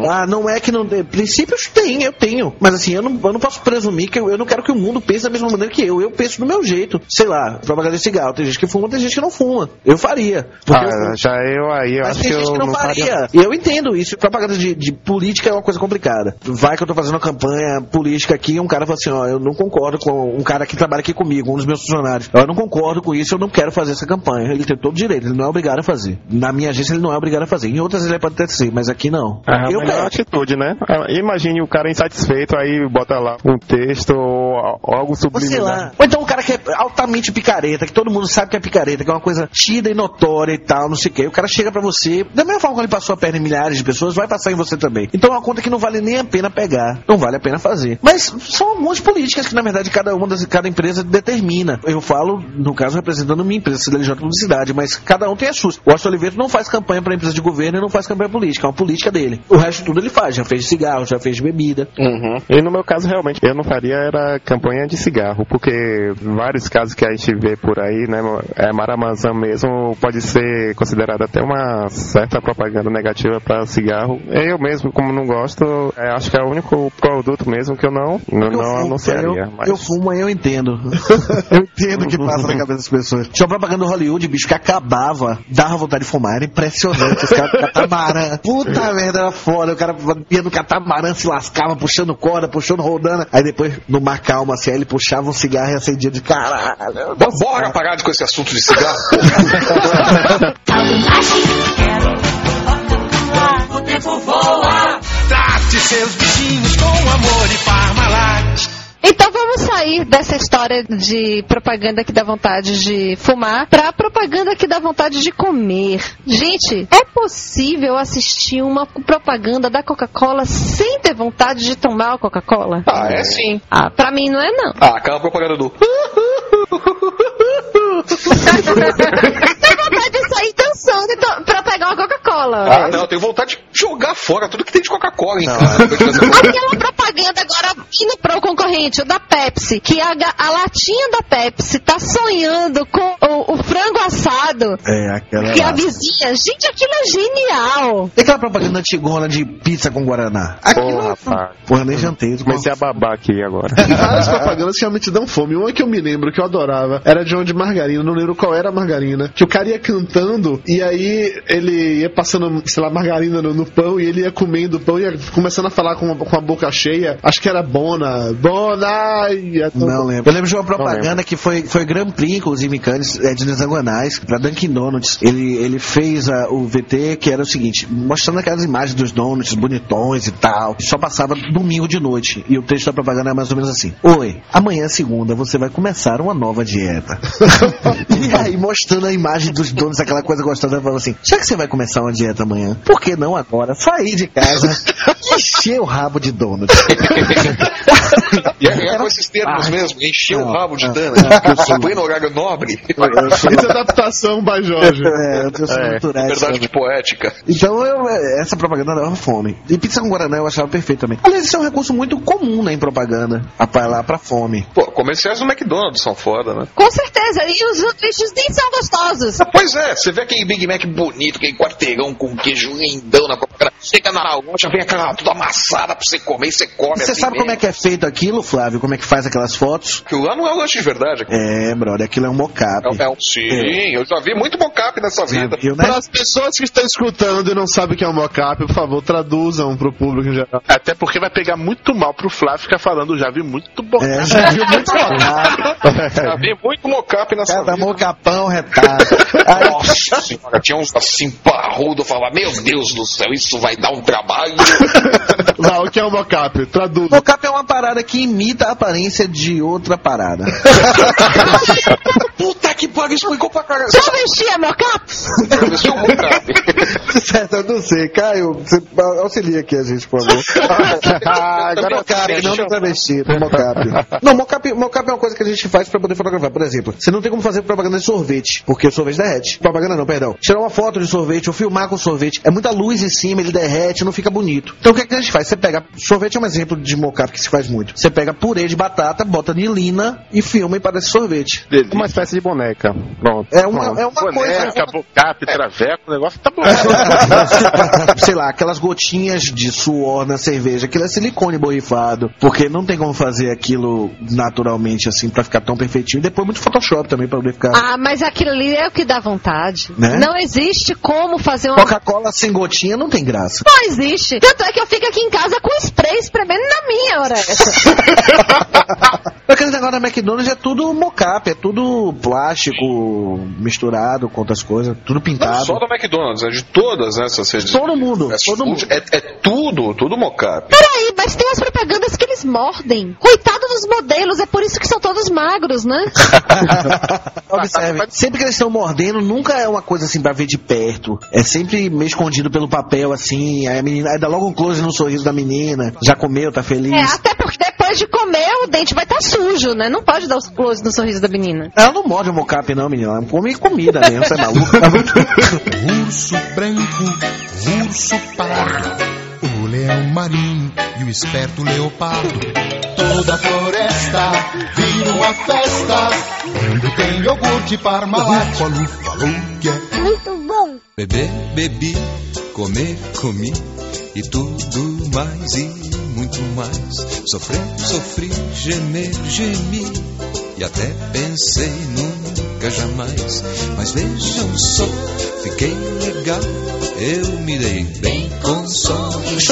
Ah, não é que não tem. Princípios tem, eu tenho. Mas assim, eu não, eu não posso presumir que eu, eu não quero que o mundo pense da mesma maneira que eu. Eu penso do meu jeito. Sei lá, propaganda de cigarro. Tem gente que fuma, tem gente que não fuma. Eu faria. Eu Ah, já eu aí, eu mas acho tem que gente eu que não, não faria. faria. E eu entendo isso. Propaganda de, de política é uma coisa complicada. Vai que eu tô fazendo uma campanha política aqui e um cara fala assim, ó, eu não concordo com um cara que trabalha aqui comigo, um dos meus funcionários. Eu não concordo com isso, eu não quero fazer essa campanha. Ele tem todo o direito, ele não é obrigado a fazer. Na minha agência ele não é obrigado a fazer. Em outras ele pode até ser, mas aqui não. É eu a melhor pego. atitude, né? Ah, Imagine o cara insatisfeito, aí bota lá um texto ou algo subliminar. lá. Ou então um cara que é altamente picareta, que todo mundo sabe que é picareta, que é uma coisa tida e notória e tal, não sei o quê. O cara chega pra você, da mesma forma que ele passou a perna em milhares de pessoas, vai passar em você também. Então é uma conta que não vale nem a pena pegar, não vale a pena fazer. Mas são algumas políticas que, na verdade, cada uma das cada empresa determina. Eu falo, no caso, representando minha empresa, CDLJ Publicidade, mas cada um tem as suas. O Austin Oliveira não faz campanha pra empresa de governo e não faz campanha política, é uma política dele. O resto tudo ele faz, já fez cigarro, já fez bebida. E no meu caso, realmente, eu não faria era campanha de cigarro, porque vários casos que a gente vê por aí, né, é Maramazã mesmo pode ser considerado até uma certa propaganda negativa para cigarro. Eu mesmo, como não gosto, é, acho que é o único produto mesmo que eu não, não, não anunciaria. Eu, mas- eu fumo, aí eu entendo. eu entendo o que passa na cabeça das pessoas. Tinha uma propaganda do Hollywood, bicho, que acabava, dava vontade de fumar, era impressionante. Os caras do catamarã. Puta merda, era foda. O cara ia no catamarã, se lascava, puxando corda, puxando rodando. Aí depois, no mar calma, assim, aí ele puxava um cigarro e acendia de caralho. Bora parar com esse assunto de cigarro. O tempo voa. Trate seus bichinhos com amor e Parmalat. Então vamos sair dessa história de propaganda que dá vontade de fumar pra propaganda que dá vontade de comer. Gente, é possível assistir uma propaganda da Coca-Cola sem ter vontade de tomar a Coca-Cola? Ah, é sim. Ah, pra mim não é não. Ah, aquela propaganda do. Tem vontade de sair dançando e to- pra pegar uma Coca-Cola. Ah, não, eu tenho vontade de jogar fora tudo que tem de Coca-Cola em casa. Aquela propaganda agora indo pro concorrente, o da Pepsi, que a, a latinha da Pepsi tá sonhando com o, o frango assado É, aquela. que a vizinha. Gente, aquilo é genial. E aquela propaganda antigona de pizza com Guaraná? Aquilo. Porra, rapaz. Porra, nem jantei. Comecei a babar aqui agora. Tem várias propagandas que realmente dão fome. Uma que eu me lembro, que eu adorava, era de onde margarina, não lembro qual era a margarina. Que o cara ia cantando e aí ele ia passando botando, sei lá, margarina no, no pão e ele ia comendo o pão e ia começando a falar com, a- com a boca cheia. Acho que era Bona. Bona! é tão- Não lembro. Eu lembro de uma propaganda que foi, foi Grand Prix, inclusive em Cannes, é, de hexagonais, pra Dunkin' Donuts. Ele, ele fez a- o VT que era o seguinte, mostrando aquelas imagens dos donuts bonitões e tal. Só passava domingo de noite. E o texto da propaganda era mais ou menos assim. Oi, amanhã segunda você vai começar uma nova dieta. e aí mostrando a imagem dos donuts, aquela coisa gostosa, falando assim, já que você vai começar uma dieta amanhã, por que não agora sair de casa e encher o rabo de donuts? E é, é com esses termos Ai. mesmo, encher o Não, rabo de não, dano. não, eu sou- Pleno horário nobre. Isso é adaptação by Jorge. É, eu sou É, natural, Verdade de poética. Então eu, é, essa propaganda dava fome. E pizza com Guaraná eu achava perfeito também. Aliás, isso é um recurso muito comum né, em propaganda. Apelar pra fome. Pô, comerciais do McDonald's são foda, né? Com certeza. E os sanduíches nem são gostosos. Pois é, você vê aquele Big Mac bonito, aquele quarteirão com queijo lindão na propaganda. Chega na loja, vem aquela tudo amassada pra você comer e você come Você assim sabe como é mesmo. que é feito aquilo, Flávio? Como é que faz aquelas fotos? Aquilo lá não é um lanche de verdade. É, brother, aquilo é um mocap. É, é um sim, eu já vi muito mocap nessa vida. Viu, né? Para as pessoas que estão escutando e não sabem o que é um mocap, por favor, traduzam pro público em geral. Até porque vai pegar muito mal pro Flávio ficar falando, já vi muito bom. É, já viu muito mocap. Já vi muito mocap nessa Cada vida. mocapão retado. Aí, Nossa senhora, tinha uns assim parrudo, eu falava, meu Deus do céu, isso vai dar um trabalho. Lá, o que é um mocap? Traduz. mocap é uma parada que imita a aparência de outra parada. Puta que pariu, explicou pra caralho. Já vestia mocap? É mocap. certo, eu não sei. Caio, você auxilia aqui a gente, por favor. Ah, Agora mocap, não do travesti, do mocap. Não, mocap, mocap é uma coisa que a gente faz pra poder fotografar. Por exemplo, você não tem como fazer propaganda de sorvete, porque o sorvete derrete. Propaganda não, perdão. Tirar uma foto de sorvete ou filmar com sorvete. É muita luz em cima, ele derrete, não fica bonito. Então o que, é que a gente faz? Você pega. Sorvete é um exemplo de mocap que se faz muito. Você pega purê de batata, bota nilina e filma e parece sorvete. Uma espécie de boneca. Pronto. É uma, é uma coisa. Boneca, bocap, traveco, o negócio tá bom. sei lá, aquelas gotinhas de suor na cerveja, aquilo é silicone borrifado, porque não tem como fazer aquilo naturalmente assim pra ficar tão perfeitinho. E depois muito Photoshop também pra poder ficar. Ah, mas aquilo ali é o que dá vontade. Né? Não existe como fazer uma. Coca-Cola sem gotinha não tem graça. Não existe. Tanto é que eu fico aqui em casa com spray espremendo na minha hora essa. Aquele negócio da McDonald's é tudo mocap, é tudo plástico misturado com outras coisas, tudo Não pintado. só da McDonald's, é de todas essas redes. Todo mundo, todo food, É, é tudo, tudo mocap. Peraí, mas tem as propagandas que eles mordem. Coitado dos modelos, é por isso que são todos magros, né? Observe, sempre que eles estão mordendo, nunca é uma coisa assim pra ver de perto. É sempre meio escondido pelo papel, assim. Aí a menina, aí dá logo um close no sorriso da menina. Já comeu, tá feliz. É, até porque depois de comer o dente vai estar sujo, né? Não pode dar os close no sorriso da menina. Ela não morde o mocap, não, menina. Ela come comida mesmo, você é maluco? Tá? Urso branco, urso pardo, o leão marinho e o esperto leopardo. Toda a floresta vira uma festa quando tem iogurte Parmalat. Falou, falou que é Muito bom. Beber, bebi, comer, comi e tudo mais e muito mais. Sofrer, sofri, gemer, gemi e até pensei nunca jamais. Mas vejam só, fiquei legal, eu me dei bem com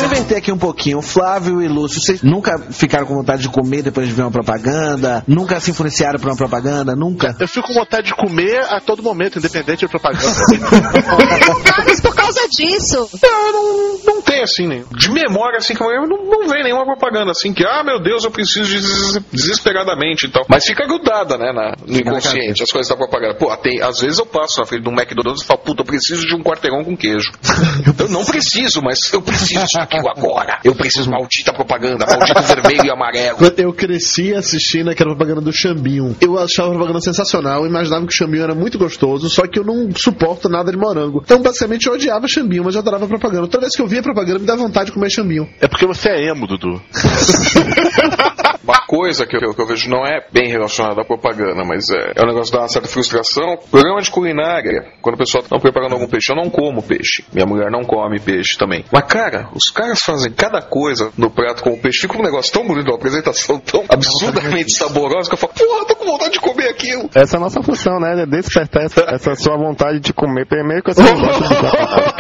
eu inverter aqui um pouquinho. Flávio e Lúcio, vocês nunca ficaram com vontade de comer depois de ver uma propaganda? Nunca se influenciaram por uma propaganda? Nunca? Eu fico com vontade de comer a todo momento, independente de propaganda. Causa disso. Não, não, não tem assim, nem. De memória, assim, que eu não, não vem nenhuma propaganda assim que, ah, meu Deus, eu preciso de des- desesperadamente e tal. Mas fica grudada, né, na- no inconsciente, as coisas da propaganda. Pô, tem, às vezes eu passo na frente de um McDonald's e falo, puta, eu preciso de um quarteirão com queijo. eu não preciso, mas eu preciso daquilo agora. Eu preciso, maldita propaganda, maldito vermelho e amarelo. Quando eu cresci assistindo aquela propaganda do Xambinho, eu achava a propaganda sensacional, eu imaginava que o Xambinho era muito gostoso, só que eu não suporto nada de morango. Então, basicamente, eu odiava Xambinho, mas eu adorava a propaganda. Toda vez que eu via a propaganda, me dá vontade de comer Xambinho. É porque você é emo, Dudu. Uma coisa que eu, que eu vejo não é bem relacionada à propaganda, mas é, é um negócio uma certa frustração. Programa de culinária, quando o pessoal está preparando algum peixe, eu não como peixe. Minha mulher não come peixe também. Mas, cara, os caras fazem cada coisa no prato com o peixe. Fica um negócio tão bonito, uma apresentação tão absurdamente saborosa que eu falo, porra, tô com vontade de comer aquilo. Essa é a nossa função, né? É Despertar essa, essa sua vontade de comer primeiro que você não gosta de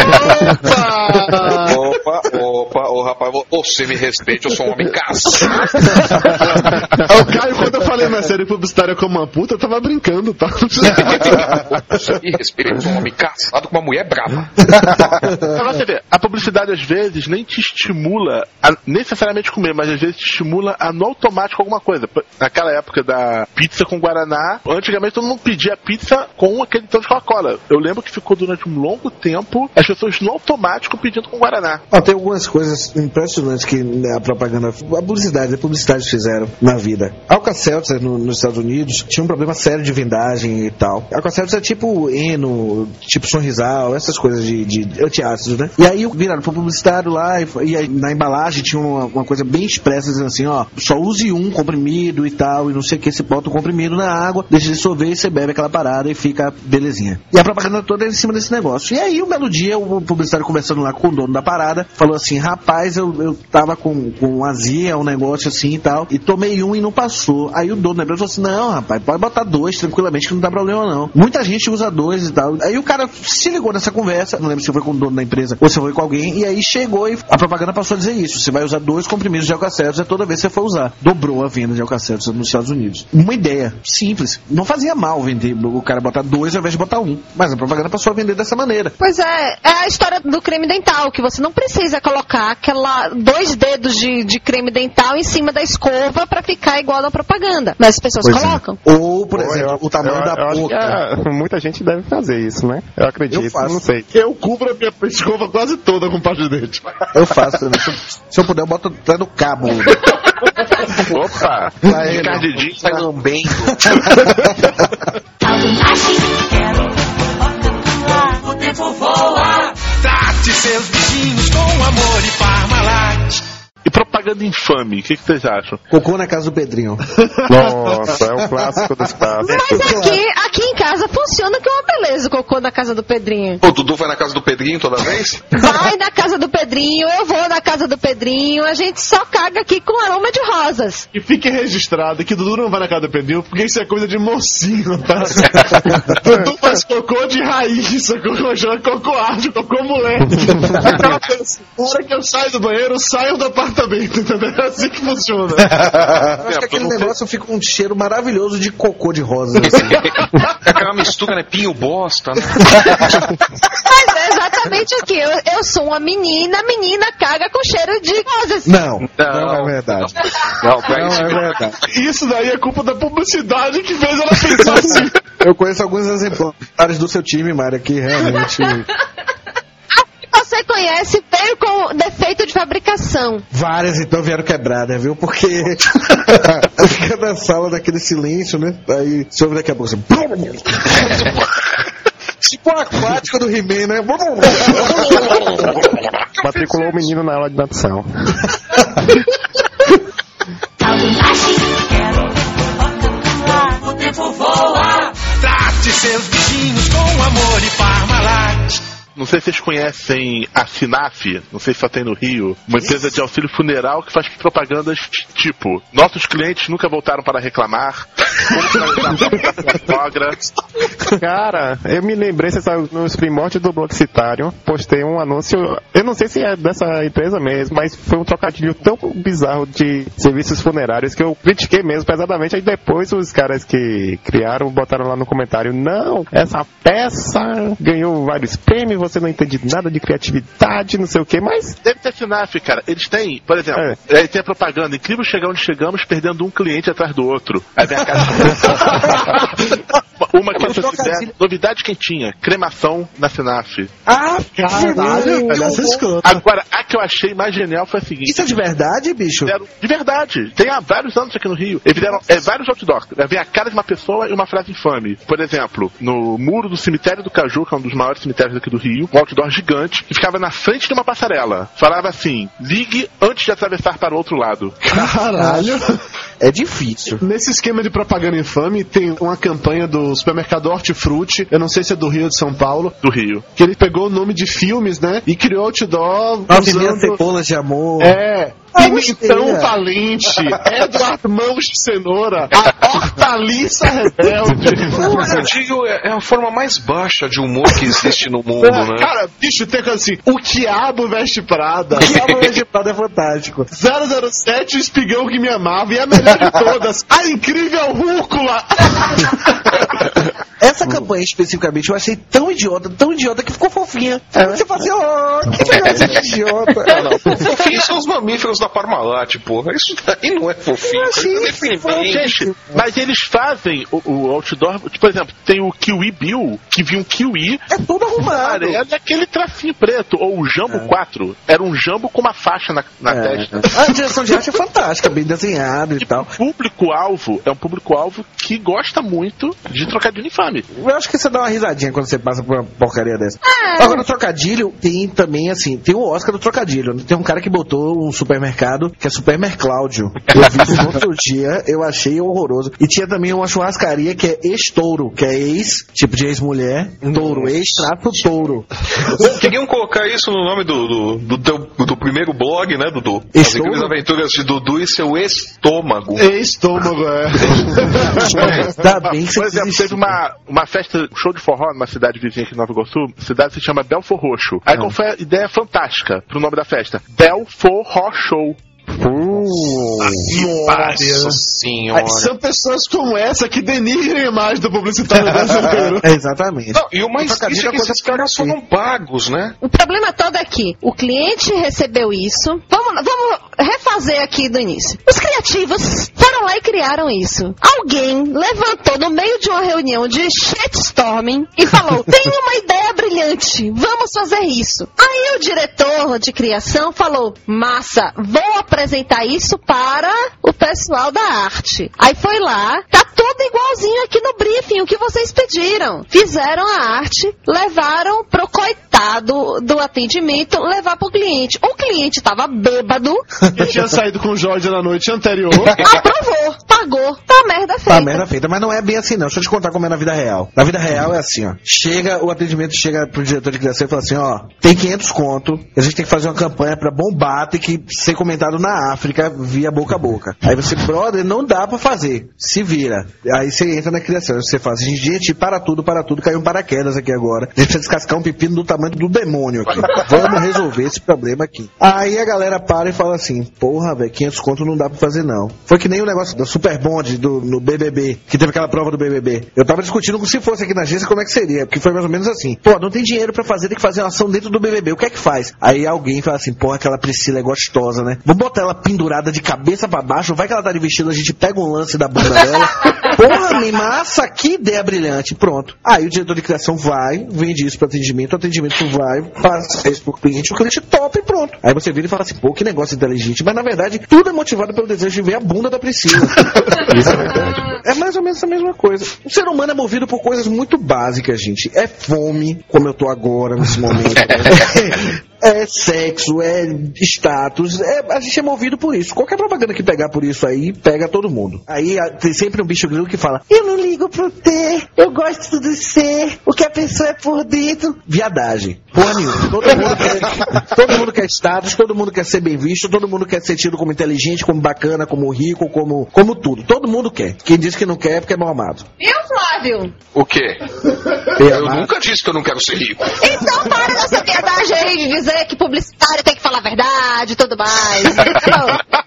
Opa, opa, ô rapaz, você me respeite, eu sou um homem casado. o Caio, quando eu falei na série publicitária como uma puta, eu tava brincando, tá? Você me respeite, eu sou um homem casado com uma mulher brava. Pra você ver, a publicidade às vezes nem te estimula a necessariamente comer, mas às vezes te estimula a no automático alguma coisa. Naquela época da pizza com Guaraná, antigamente todo mundo pedia pizza com aquele tanto de Coca-Cola. Eu lembro que ficou durante um longo tempo as pessoas no automático pedindo com Guaraná. Ó, tem algumas coisas impressionantes que né, a propaganda, a publicidade, a publicidade fizeram na vida. Alka-Seltzer no, nos Estados Unidos tinha um problema sério de vendagem e tal. Alka-Seltzer é tipo Eno, tipo Sorrisal, essas coisas de, de né? E aí viraram pro publicitário lá e, e na embalagem tinha uma, uma, coisa bem expressa dizendo assim, ó, só use um comprimido e tal, e não sei o que, você bota o comprimido na água, deixa dissolver e você bebe aquela parada e fica belezinha. E a propaganda toda é em cima desse negócio. E aí, um belo dia, o publicitário conversando lá com o dono da parada, falou assim, rapaz, eu, eu tava com, com azia, um negócio assim e tal, e tomei um e não passou. Aí o dono da empresa falou assim, não, rapaz, pode botar dois tranquilamente que não dá problema não. Muita gente usa dois e tal. Aí o cara se ligou nessa conversa, não lembro se foi com o dono da empresa ou se foi com alguém, e aí chegou e a propaganda passou a dizer isso, você vai usar dois comprimidos de Alka-Seltzer toda vez que você for usar. Dobrou a venda de Alka-Seltzer nos Estados Unidos. Uma ideia simples. Não fazia mal vender o cara botar dois ao invés de botar um. Mas a propaganda passou a vender dessa maneira. Pois é, é a história do creme dental, que você não precisa colocar aquela dois dedos de, de creme dental em cima da escova para ficar igual na propaganda. Mas as pessoas Pois é. colocam. Ou, por exemplo, eu- o tamanho eu- da eu boca. é, muita gente deve fazer isso, né? Eu acredito, Eu faço. não sei. Eu cubro a minha escova quase toda com pasta de dente. Eu faço também. Se eu, se eu puder, eu boto até no cabo. Opa! Vai, Encardidinho sai lambendo. O tempo voa. Trate seus bichinhos com amor e Parmalat. E propaganda infame, o que, que vocês acham? Cocô na casa do Pedrinho. Nossa, é o clássico dos clássicos. Mas aqui, aqui em casa funciona que é uma beleza o cocô na casa do Pedrinho. O Dudu vai na casa do Pedrinho toda vez? Vai na casa do Pedrinho, eu vou na casa do Pedrinho, a gente só caga aqui com aroma de rosas. E fique registrado que Dudu não vai na casa do Pedrinho, porque isso é coisa de mocinho, tá? Dudu faz cocô de raiz, cocô chama cocô arte, cocô moleque. Aquela coisa, na hora que eu saio do banheiro, eu saio do apartamento, entendeu? É assim que funciona. Eu acho que aquele negócio fica um cheiro maravilhoso de cocô de rosa. assim. É aquela mistura, né? Pinho bosta, né? Mas é exatamente aqui. Eu, eu sou uma menina, menina caga com cheiro de rosas. Não, não, é verdade. Não, Não isso. é verdade. Isso daí é culpa da publicidade que fez ela pensar assim. Eu conheço alguns exemplares do seu time, Mária, que realmente. Você conhece, veio com defeito de fabricação. Várias então vieram quebradas, viu? Porque fica na sala daquele silêncio, né? Aí você ouve daqui a pouco assim. Tipo o aquático do He-Man, né? Matriculou o menino na aula de natação. O tempo voa. Trate seus bichinhos com amor e Parmalat. Não sei se vocês conhecem a Sinaf, não sei se só tem no Rio, uma empresa de auxílio funeral que faz propagandas tipo: nossos clientes nunca voltaram para reclamar, sogra. Cara, eu me lembrei, você sabe, nos primórdios do Bloxitário, postei um anúncio, eu não sei se é dessa empresa mesmo, mas foi um trocadilho tão bizarro de serviços funerários que eu critiquei mesmo pesadamente. Aí depois os caras que criaram botaram lá no comentário: não, essa peça ganhou vários prêmios, você não entende nada de criatividade, não sei o que, mas Deve ter Sinaf, cara. Eles têm, por exemplo, É. aí tem a propaganda: incrível chegar onde chegamos, perdendo um cliente atrás do outro. Aí vem a caixa. Uma que trocadilhos. fizeram, novidade quentinha, cremação na Sinaf. Ah, Caralho. Agora, a que eu achei mais genial foi a seguinte. Isso é de verdade, bicho? Fizeram- de verdade. Tem há vários anos aqui no Rio. Eles fizeram é, vários outdoors. Vem a cara de uma pessoa e uma frase infame. Por exemplo, no muro do cemitério do Caju, que é um dos maiores cemitérios aqui do Rio, um outdoor gigante, que ficava na frente de uma passarela. Falava assim: ligue antes de atravessar para o outro lado. Caralho. É difícil. Nesse esquema de propaganda infame, tem uma campanha do supermercado Hortifruti, eu não sei se é do Rio ou de São Paulo, Do Rio. que ele pegou o nome de filmes, né? E criou outdoor Nove mil usando... cebolas de amor. É. Pimentão gostei, é. Valente, Eduardo Mãos de Cenoura, a Hortaliça Rebelde. O trocadilho é, é a forma mais baixa de humor que existe no mundo, É, né? Cara, bicho, tem coisa assim, o Quiabo Veste Prada. Diabo Vegetado é fantástico. 007, o espigão que me amava. E a melhor de todas, a incrível Rúcula. Essa campanha especificamente eu achei tão idiota, tão idiota que ficou fofinha. Você fala assim, oh, que negócio idiota. Não, não. Fofinho são os mamíferos da Parmalat, porra. Isso daí não é fofinho. Eu achei Isso é isso deprimente. Gente, mas eles fazem o, o outdoor. Por exemplo, tem o Kiwi Bill, que viu um Kiwi. É tudo arrumado. E aquele tracinho preto. Ou o Jambo 4. Era um jambo com uma faixa na, na É. testa. A direção de arte é fantástica, bem desenhado e tal. Público-alvo é um público-alvo que gosta muito de trocadilho infame. Eu acho que você dá uma risadinha quando você passa por uma porcaria dessa. Agora, o trocadilho tem também, assim, tem o Oscar do trocadilho. Tem um cara que botou um supermercado que é Supermer Cláudio. Eu vi isso no outro dia, eu achei horroroso. E tinha também uma churrascaria que é ex-touro, que é ex, tipo de ex-mulher, touro, ex-trato touro. Queriam colocar isso no nome do, do, do, teu- do primeiro blog, né, Dudu? As incríveis aventuras de Dudu e seu estômago. Estômago, é. Ainda bem que Por exemplo, teve uma, uma festa, um show de forró numa cidade vizinha aqui em Nova Iguaçu. Cidade se chama Belfor Roxo. Aí qual foi a ideia fantástica pro nome da festa? Belfor Ro Show. Nossa senhora. São pessoas como essa que denigrem a imagem do publicitário brasileiro. É, exatamente. Não, e o mais triste é que esses caras foram pagos, né? O problema todo é que o cliente recebeu isso. Vamos, vamos refazer aqui do início. Os criativos foram lá e criaram isso. Alguém levantou no meio de uma reunião de shitstorming e falou: tem uma ideia brilhante, vamos fazer isso. Aí o diretor de criação falou: massa, vou apresentar isso para o pessoal da arte. Aí foi lá, tá tudo igualzinho aqui no briefing, o que vocês pediram. Fizeram a arte, levaram pro coitado do atendimento, levar pro cliente. O cliente tava bêbado, Que tinha saído com o Jorge na noite anterior. aprovou, pagou, tá merda feita. Tá merda feita, mas não é bem assim não. Deixa eu te contar como é na vida real. Na vida real é assim, ó. Chega, o atendimento chega pro diretor de criação e fala assim, ó, tem 500 conto, a gente tem que fazer uma campanha pra bombar, tem que ser comentado na África via boca a boca. Aí você, brother, não dá pra fazer. Se vira. Aí você entra na criação, você assim, gente, para tudo, para tudo, caiu um paraquedas aqui agora. Gente descascar um pepino do tamanho do demônio aqui. Vamos resolver esse problema aqui. Aí a galera para e fala assim, porra, velho, 500 conto não dá pra fazer não. Foi que nem o negócio do Super Bond do, no BBB, que teve aquela prova do BBB. Eu tava discutindo com se fosse aqui na agência como é que seria, porque foi mais ou menos assim. Pô, não tem dinheiro pra fazer, tem que fazer uma ação dentro do BBB. O que é que faz? Aí alguém fala assim, pô, aquela Priscila é gostosa, né? Vamos botar ela pendurada de cabeça pra baixo, vai que ela tá de vestido, a gente pega um lance da bunda dela. Porra, me massa, que ideia brilhante. Pronto. Aí o diretor de criação vai, vende isso pro atendimento, o atendimento vai, passa isso pro cliente, o cliente topa e pronto. Aí você vira e fala assim, pô, que negócio inteligente. Mas na verdade, tudo é motivado pelo desejo de ver a bunda da Priscila. Isso é verdade. É mais ou menos a mesma coisa. O ser humano é movido por coisas muito básicas, gente. É fome, como eu tô agora nesse momento. É sexo, é status, é- a gente é movido por isso. Qualquer propaganda que pegar por isso aí, pega todo mundo. Aí a- tem sempre um bicho grilo que fala: Eu não ligo pro ter, eu gosto do ser, o que a pessoa é por dentro. Viadagem. Porra nenhuma. Todo mundo quer, todo mundo quer status, todo mundo quer ser bem visto, todo mundo quer ser tido como inteligente, como bacana, como rico, como, como tudo. Todo mundo quer. Quem diz que não quer é porque é mal amado. Viu, Flávio? O quê? Eu nunca disse que eu não quero ser rico. Então para dessa viadagem aí de dizer que publicitário tem que falar a verdade e tudo mais.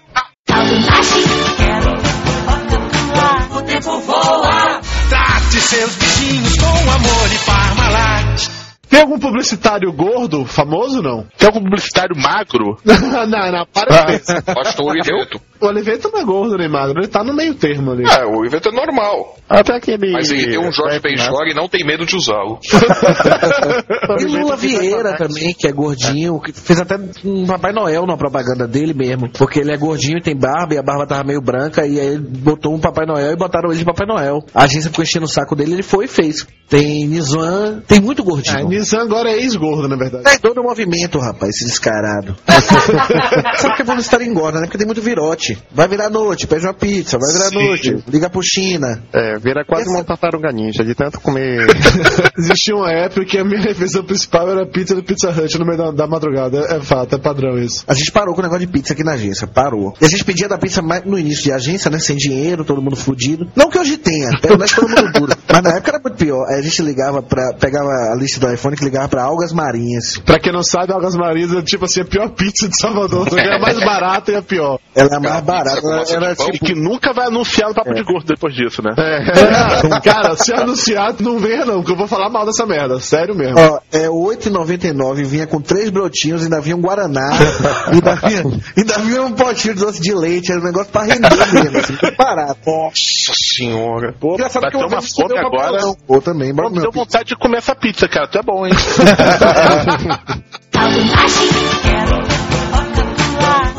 O tempo voa. Trate seus bichinhos com amor e Parmalat. Tem algum publicitário gordo, famoso não? Tem algum publicitário magro? não, não, para com isso. Pastor e preto. O Oliveto não é gordo nem magro, ele tá no meio termo ali. É, o Oliveto é normal. Até aquele. Mas ele tem um Jorge Benjor e não tem medo de usá-lo. E Lula Vieira também, que é gordinho, que fez até um Papai Noel na propaganda dele mesmo. Porque ele é gordinho e tem barba, e a barba tava meio branca, e aí ele botou um Papai Noel e botaram ele de Papai Noel. A agência ficou enchendo o saco dele, ele foi e fez. Tem Nizam, tem muito Ah, gordinho. Nizam agora é ex-gordo, na verdade. É todo o movimento, rapaz, esse descarado. Sabe que é publicitário engorda, né? Porque tem muito virote. Vai virar noite, pede uma pizza, vai virar Sim. noite, liga pro China. É, vira quase uma tartaruga ninja, de tanto comer. Existia uma época que a minha refeição principal era pizza do Pizza Hut no meio da, da madrugada. É, é fato, é padrão isso. A gente parou com o negócio de pizza aqui na agência, parou. E a gente pedia da pizza mais no início de agência, né? Sem dinheiro, todo mundo fudido. Não que hoje tenha, pelo menos todo mundo duro. Mas na época era muito pior. Aí a gente ligava pra. pegava a lista do iPhone que ligava pra algas marinhas. Pra quem não sabe, Algas Marinhas é tipo assim, a pior pizza de Salvador. É a mais barata e a pior. Ela é a mais barata, ela era E tipo. que nunca vai anunciar no papo de gordo depois disso, né? É. Cara, se anunciar, não venha não, que eu vou falar mal dessa merda. Sério mesmo. Ó, é R$ 8,99, vinha com três brotinhos, ainda vinha um Guaraná, ainda vinha, ainda vinha um potinho de doce de leite, era um negócio pra render mesmo, assim, barato. Nossa senhora. Pô, Engraçado que uma fome um agora. papelão. Pô, também, Pô, deu pizza. vontade de comer essa pizza, cara. Tu é bom, hein?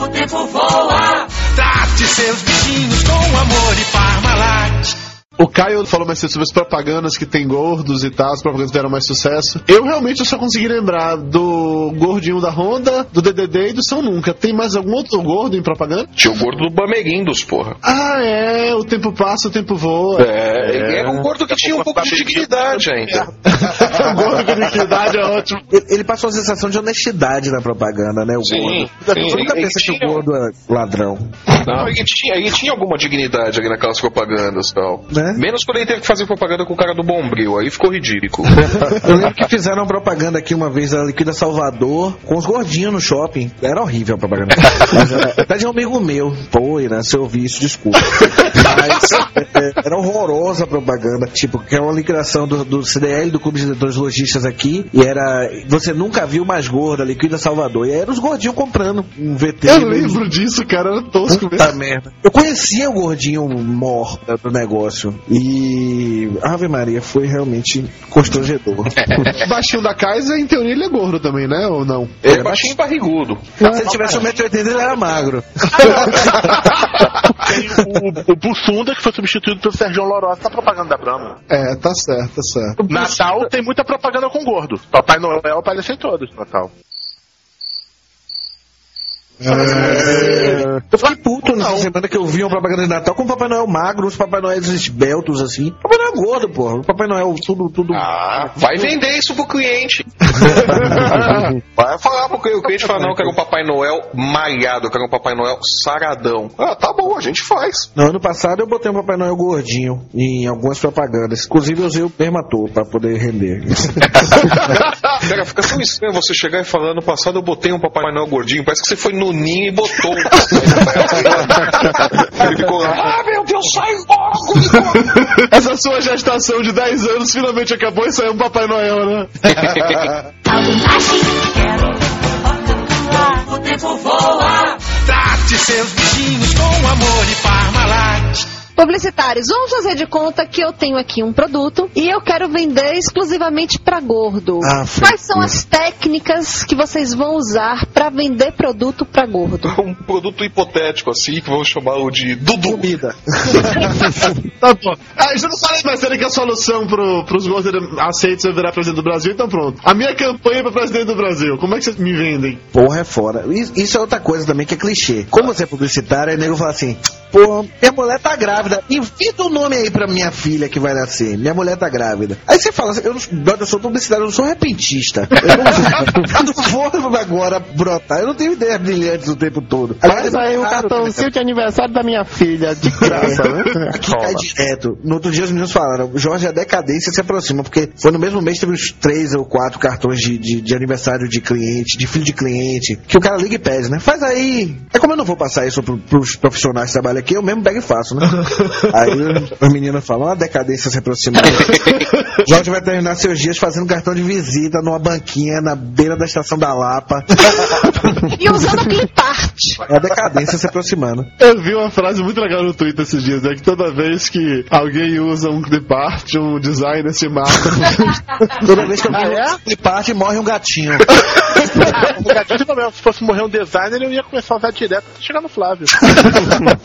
O tempo voa. Trate seus bichinhos com amor e Parmalat. O Caio falou mais cedo sobre as propagandas que tem gordos e tal, as propagandas deram mais sucesso. Eu realmente só consegui lembrar do gordinho da Honda, do DDD e do São Nunca. Tem mais algum outro gordo em propaganda? Tinha o gordo do Bamerindos, porra. Ah, é, o tempo passa, o tempo voa. É, ele era um gordo que tinha um pouco de dignidade ainda. o gordo com dignidade é ótimo. Ele, passou a sensação de honestidade na propaganda, né, o Sim, gordo. sim. Você nunca Ele pensa que o gordo é ladrão. Não, ele tinha, ele tinha alguma dignidade ali naquelas propagandas e tal. Né? Menos quando ele teve que fazer propaganda com o cara do Bombril, aí ficou ridículo. Eu lembro que fizeram uma propaganda aqui uma vez da Liquida Salvador com os gordinhos no shopping. Era horrível a propaganda. Mas era, até de um amigo meu. Pô, Irã, se eu ouvi isso, desculpa. Mas é, era horrorosa a propaganda. Tipo, que é uma liquidação do, do CDL, do Clube de Diretores Lojistas aqui. E era. Você nunca viu mais gorda, Liquida Salvador. E aí eram os gordinhos comprando um VT. Eu lembro disso, cara, era tosco mesmo. Puta merda. Eu conhecia o gordinho mor do negócio. E. Ave Maria, foi realmente constrangedor. O baixinho da Kaiser, em teoria, ele é gordo também, né? Ou não? Ele é baixinho e barrigudo. Se ele tivesse 1,80m, ele era magro. Tem o, o Bussunda, que foi substituído pelo Sérgio Lorosa na propaganda da Brahma. É, tá certo, tá certo. Natal tem muita propaganda com gordo. Papai Noel aparece em todos no Natal. Eu fiquei puto nessa semana que eu vi uma propaganda de Natal com o Papai Noel magro, os Papai Noel esbeltos assim. Papai Noel gordo, porra. O Papai Noel tudo, tudo. Ah, vai vender isso pro cliente. vai falar pro cliente. O cliente fala, não, eu quero um Papai Noel malhado, eu quero um Papai Noel saradão. Ah, tá bom, a gente faz. No ano passado eu botei um Papai Noel gordinho em algumas propagandas. Inclusive eu usei o Permator pra poder render. Cara, fica tão estranho você chegar e falar, ano passado eu botei um Papai Noel gordinho, parece que você foi no ninho e botou. Ele ficou lá, ah, meu Deus, sai logo! Essa sua gestação de 10 anos finalmente acabou e saiu um Papai Noel, né? O tempo voa. Trate seus bichinhos com amor e Parmalat. Publicitários, vamos fazer de conta que eu tenho aqui um produto e eu quero vender exclusivamente para gordo. Ah, Quais são as técnicas que vocês vão usar para vender produto para gordo? Um produto hipotético assim, que vamos chamá-lo de Dudu. Comida. Tá bom. Ah, já não falei mais que a solução pro, pros gordos aceitos é virar presidente do Brasil, então pronto. A minha campanha pra presidente do Brasil, como é que vocês me vendem? Porra, é fora. Isso isso é outra coisa também que é clichê. Como você é publicitário, aí o nego fala assim: pô, minha mulher tá grávida. Invita o nome aí pra minha filha que vai nascer. Minha mulher tá grávida. Aí você fala assim: eu, não, eu sou publicitário, eu não sou repentista. Eu não, eu não vou agora brotar. Eu não tenho ideias brilhantes o tempo todo. Faz aí o cartãozinho de aniversário da minha filha, de graça, né? Aqui cai direto. No outro dia os meninos falaram, Jorge, a decadência se aproxima, porque foi no mesmo mês teve uns três ou quatro cartões de, de, de aniversário de cliente, de filho de cliente, que o cara liga e pede, né? Faz aí. É como eu não vou passar isso pro, pros profissionais que trabalham aqui, eu mesmo pego e faço, né? Aí os meninos falam, a decadência se aproximando. Jorge vai terminar seus dias fazendo cartão de visita numa banquinha na beira da estação da Lapa. E usando clipart. É a decadência se aproximando. Eu vi uma frase muito legal no Twitter esses dias, é que toda vez que alguém usa um clipart, um designer se mata. Toda vez que eu Ah, vejo é? um clipart, morre um gatinho. O gatinho também, se fosse morrer um designer, eu ia começar a usar direto até chegar no Flávio.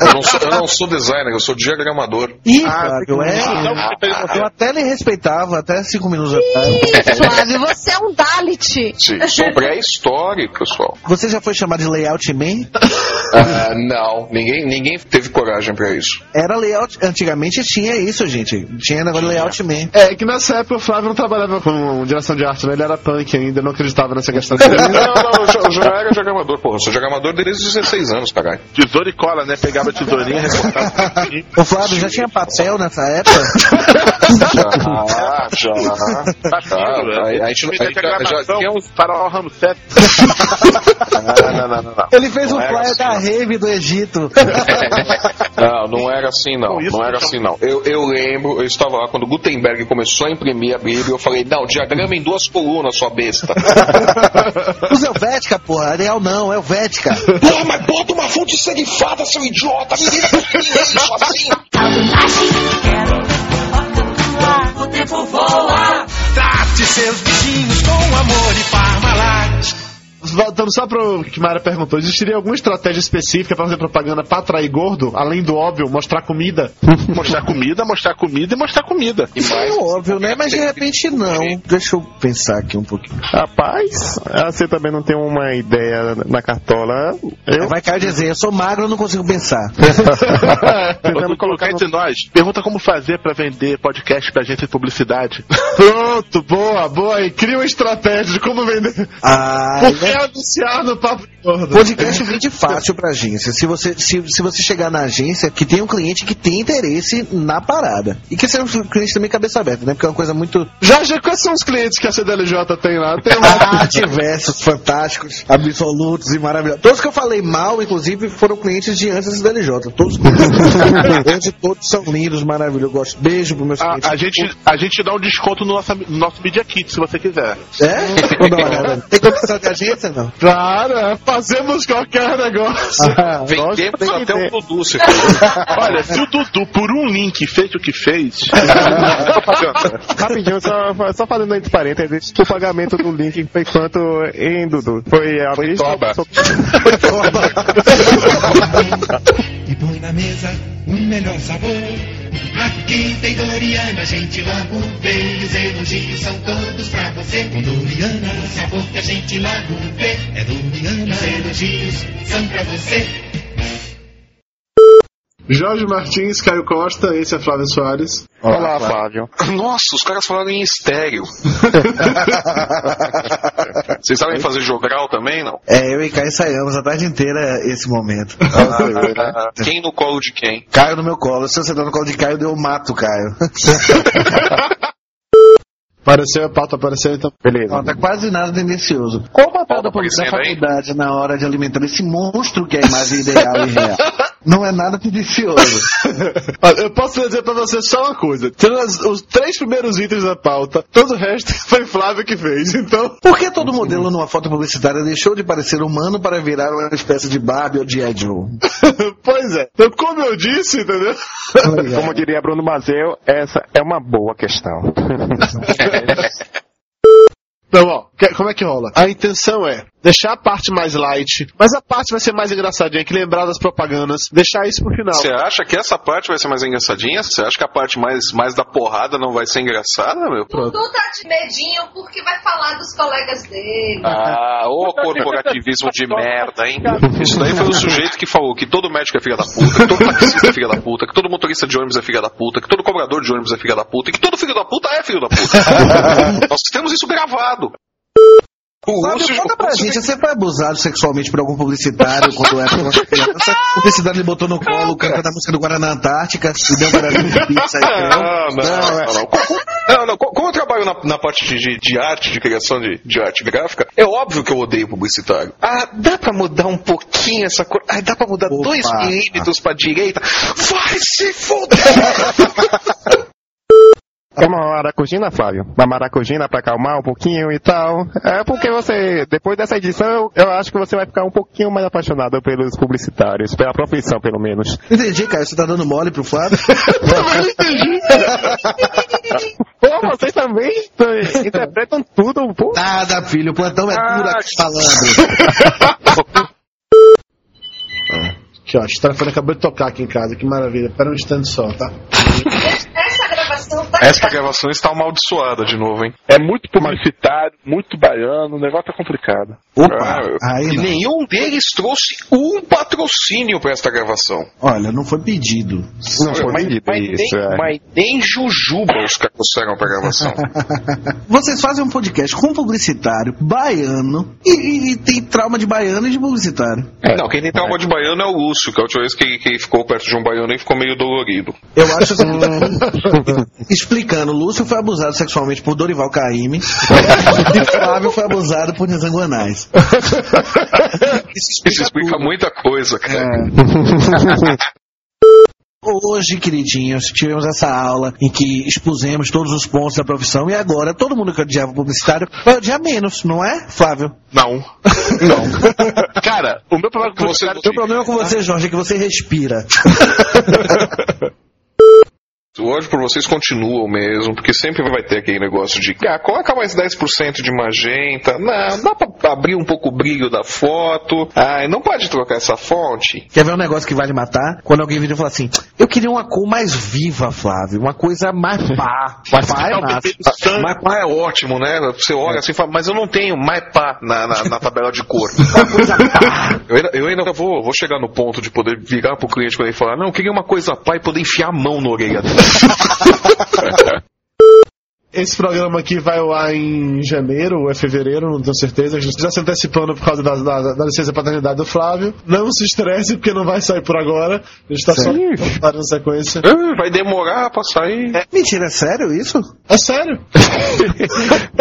Eu não, sou, eu não sou designer, eu sou diagramador. Ih, Ah, Flávio, é. Ah, Eu até lhe respeitava, até cinco minutos atrás. Flávio, você é um Dalit. Sim, sou pré-histórico, pessoal. Você já foi chamado de layout man? Ah, não, ninguém, ninguém teve coragem pra isso. Era layout. Antigamente tinha isso, gente. Tinha negócio de layout man. É que nessa época o Flávio não trabalhava com direção de arte, né? Ele era punk ainda, não acreditava nessa questão. Não, não, eu já, eu já era diagramador, porra. Eu sou diagramador desde os 16 anos, caralho. Tesoura e cola, né? Pegava tesourinha, recortava. O Flávio já tinha papel nessa época? Já, já. já. A, a gente, a gente já, já tinha uns. Farol Ramos 7. Não, não, não, não, não. Ele fez um Não era flyer assim, da rave do Egito. Não, não era assim não. Não era assim não. Eu, eu lembro, eu estava lá quando Gutenberg começou a imprimir a Bíblia, eu falei, não, diagrama em duas colunas, sua besta. Usa Helvética, porra. Arial não, é Helvética. Porra, mas bota uma fonte serifada, seu idiota! Conseguir isso assim! O tempo voa. Trate seus bichinhos com amor e Parmalat. Voltando só pro que Mara perguntou, existiria alguma estratégia específica pra fazer propaganda pra atrair gordo? Além do óbvio, mostrar comida? Mostrar comida, mostrar comida e mostrar comida. E mais, É óbvio, né? Mas de repente não. Deixa eu pensar aqui um pouquinho. Rapaz, você também não tem uma ideia na cartola. Eu Vai Caio dizer, eu sou magro, eu não consigo pensar. tentando colocar entre nós. Pergunta como fazer pra vender podcast pra agência de publicidade. Pronto, boa, boa. E cria uma estratégia de como vender. Ah, Que anunciar no papo de gordo? Podcast vende fácil pra agência. Se você, se, se você chegar na agência, que tem um cliente que tem interesse na parada. E que seja um cliente também cabeça aberta, né? Porque é uma coisa muito. Jorge, quais são os clientes que a CDLJ tem lá? Tem. Ah, diversos, fantásticos, absolutos e maravilhosos. Todos que eu falei mal, inclusive, foram clientes de antes da LJ. Todos, hoje todos são lindos, maravilhosos. Eu gosto. Beijo pros meus A, clientes. a gente, a gente dá um desconto no nosso, no nosso Media Kit, se você quiser. É? Tem condição de agência, não? Claro, é, fazemos qualquer negócio. Ah, vendemos até o Dudu, se. Olha, se o Dudu, por um link, fez o que fez. Rapidinho, só, só fazendo entre parênteses, o pagamento do link foi quanto em Dudu? Foi a Foi vista? toba. e põe na mesa um melhor sabor. Aqui tem Doriana, a gente logo vê. Os elogios são todos pra você. Com Doriana, o sabor que a gente logo vê. É Doriana, os elogios são pra você. Jorge Martins, Caio Costa, esse é Flávio Soares. Olá, Flávio. Nossa, os caras falaram em estéreo. Vocês sabem fazer jogral também, não? É, eu e Caio ensaiamos a tarde inteira esse momento. Ah, quem no colo de quem? Caio no meu colo. Se você tá no colo de Caio, eu mato o Caio. Apareceu, a pauta apareceu, então. Beleza. Não, tá quase nada tendencioso. Qual o papel da, poli- da aparecendo aí? faculdade na hora de alimentar esse monstro que é a imagem ideal e real? Não é nada. Olha, eu posso dizer pra você só uma coisa. Tirando as- os três primeiros itens da pauta, todo o resto foi Flávio que fez, então... Por que todo modelo numa foto publicitária deixou de parecer humano para virar uma espécie de Barbie ou de. Joe? pois é. Então, como eu disse, entendeu? Como diria Bruno Mazeu, essa é uma boa questão. Então, ó, que- como é que rola? A intenção é deixar a parte mais light, mas a parte vai ser mais engraçadinha, que lembrar das propagandas, deixar isso pro final. Você acha que essa parte vai ser mais engraçadinha? Você acha que a parte mais, mais da porrada não vai ser engraçada, meu? Dudu tá de medinho porque vai falar dos colegas dele. Ah, ô corporativismo de merda, hein? Isso daí foi o sujeito que falou que todo médico é filha da puta, que todo taxista é filha da puta, que todo motorista de ônibus é filha da puta, que todo cobrador de ônibus é filha da puta, e que todo filho da puta é filho da puta. Nós temos isso gravado. O Fábio, Lúcio- conta pra gente, você foi abusado sexualmente por algum publicitário quando era criança? O publicitário lhe botou no colo cantando a música do Guaraná Antártica e deu um barulho de pizza aí, Não, não, não, não. Não, não, Não, co- como eu trabalho na, na parte de, de- arte, de criação de, de arte gráfica, é óbvio que eu odeio publicitário. Ah, dá pra mudar um pouquinho essa cor? Ah, dá pra mudar dois milímetros pra direita? Vai se foder! É uma maracujina, Flávio? Uma maracujina pra acalmar um pouquinho e tal. É porque você, depois dessa edição, eu, eu acho que você vai ficar um pouquinho mais apaixonado pelos publicitários, pela profissão, pelo menos. Entendi, cara. Você tá dando mole pro Flávio? Pô, vocês também interpretam tudo, pô. Nada, filho. O plantão é Ah, duro aqui falando. Aqui, ó, o telefone acabou de tocar aqui em casa, que maravilha. Pera um instante só, tá? Essa gravação tá. Esta gravação está amaldiçoada de novo, hein? É muito publicitário, muito baiano, o negócio tá complicado. Ah, aí e não. nenhum deles trouxe um patrocínio pra esta gravação. Olha, não foi pedido. Não foi mas, pedido mas isso, nem, é. mas nem Jujuba os caras trouxeram pra gravação. Vocês fazem um podcast com publicitário, baiano, e, e- e tem trauma de baiano e de publicitário. Não, quem tem trauma de baiano é o Lúcio, que a última vez que, que ele ficou perto de um baiano e ficou meio dolorido. Eu acho assim. Explicando, Lúcio foi abusado sexualmente por Dorival Caymmi e Flávio foi abusado por Nizanguanais. Isso explica muita coisa, cara. Hoje, queridinhos, tivemos essa aula em que expusemos todos os pontos da profissão e agora todo mundo que odiava publicitário vai odiar menos, não é, Flávio? Não. Não. Cara, o meu problema com você. O meu problema com você, Jorge, é que você respira. Hoje por vocês continuam mesmo, porque sempre vai ter aquele negócio de ah, coloca mais 10% de magenta, não, dá pra abrir um pouco o brilho da foto, ah, não pode trocar essa fonte. Quer ver um negócio que vai lhe matar? Quando alguém vira e fala assim: Eu queria uma cor mais viva, Flávio. Uma coisa mais pá. Mais pá é massa. Mas pá é ótimo, né? Você olha assim e fala, mas eu não tenho mais pá na, na, na tabela de cor. eu, ainda, eu ainda vou, vou chegar no ponto de poder virar pro cliente quando ele falar, não, eu queria uma coisa pá e poder enfiar a mão na orelha dele. ハハハハ! Esse programa aqui vai ao ar em janeiro ou é fevereiro, não tenho certeza. A gente já se antecipando por causa da, da, da licença paternidade do Flávio. Não se estresse, porque não vai sair por agora. A gente tá só parando sequência. Ah, Vai demorar pra sair. Mentira, é sério isso? É sério?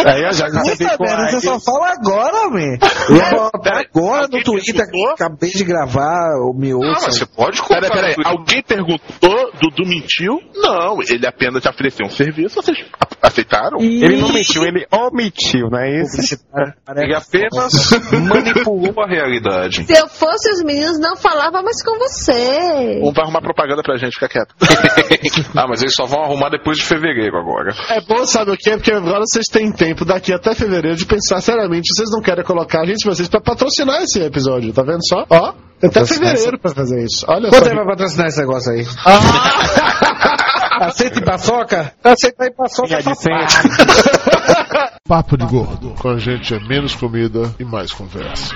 Aí eu já Puta recebi com a- você só fala agora, man. Eu botar agora no Twitter. Acabei de gravar o me Ah, mas você pode Peraí, colocar. peraí. Alguém perguntou, Dudu mentiu? Não, ele apenas te ofereceu um serviço, vocês a- aceitaram? Ele não mentiu, ele omitiu, não é isso? Ele apenas manipulou a realidade. Se eu fosse os meninos, não falava mais com você. Ou vai arrumar propaganda pra gente, fica quieto. ah, mas eles só vão arrumar depois de fevereiro agora. É bom, sabe o quê? Porque agora vocês têm tempo daqui até fevereiro de pensar seriamente. Vocês não querem colocar a gente de vocês pra patrocinar esse episódio, tá vendo só? Ó, até fevereiro pra fazer isso. Olha Quanto só. é pra patrocinar esse negócio aí? Aceita em paçoca? Aceita em paçoca. papai. Papo de gordo. Com a gente é menos comida e mais conversa.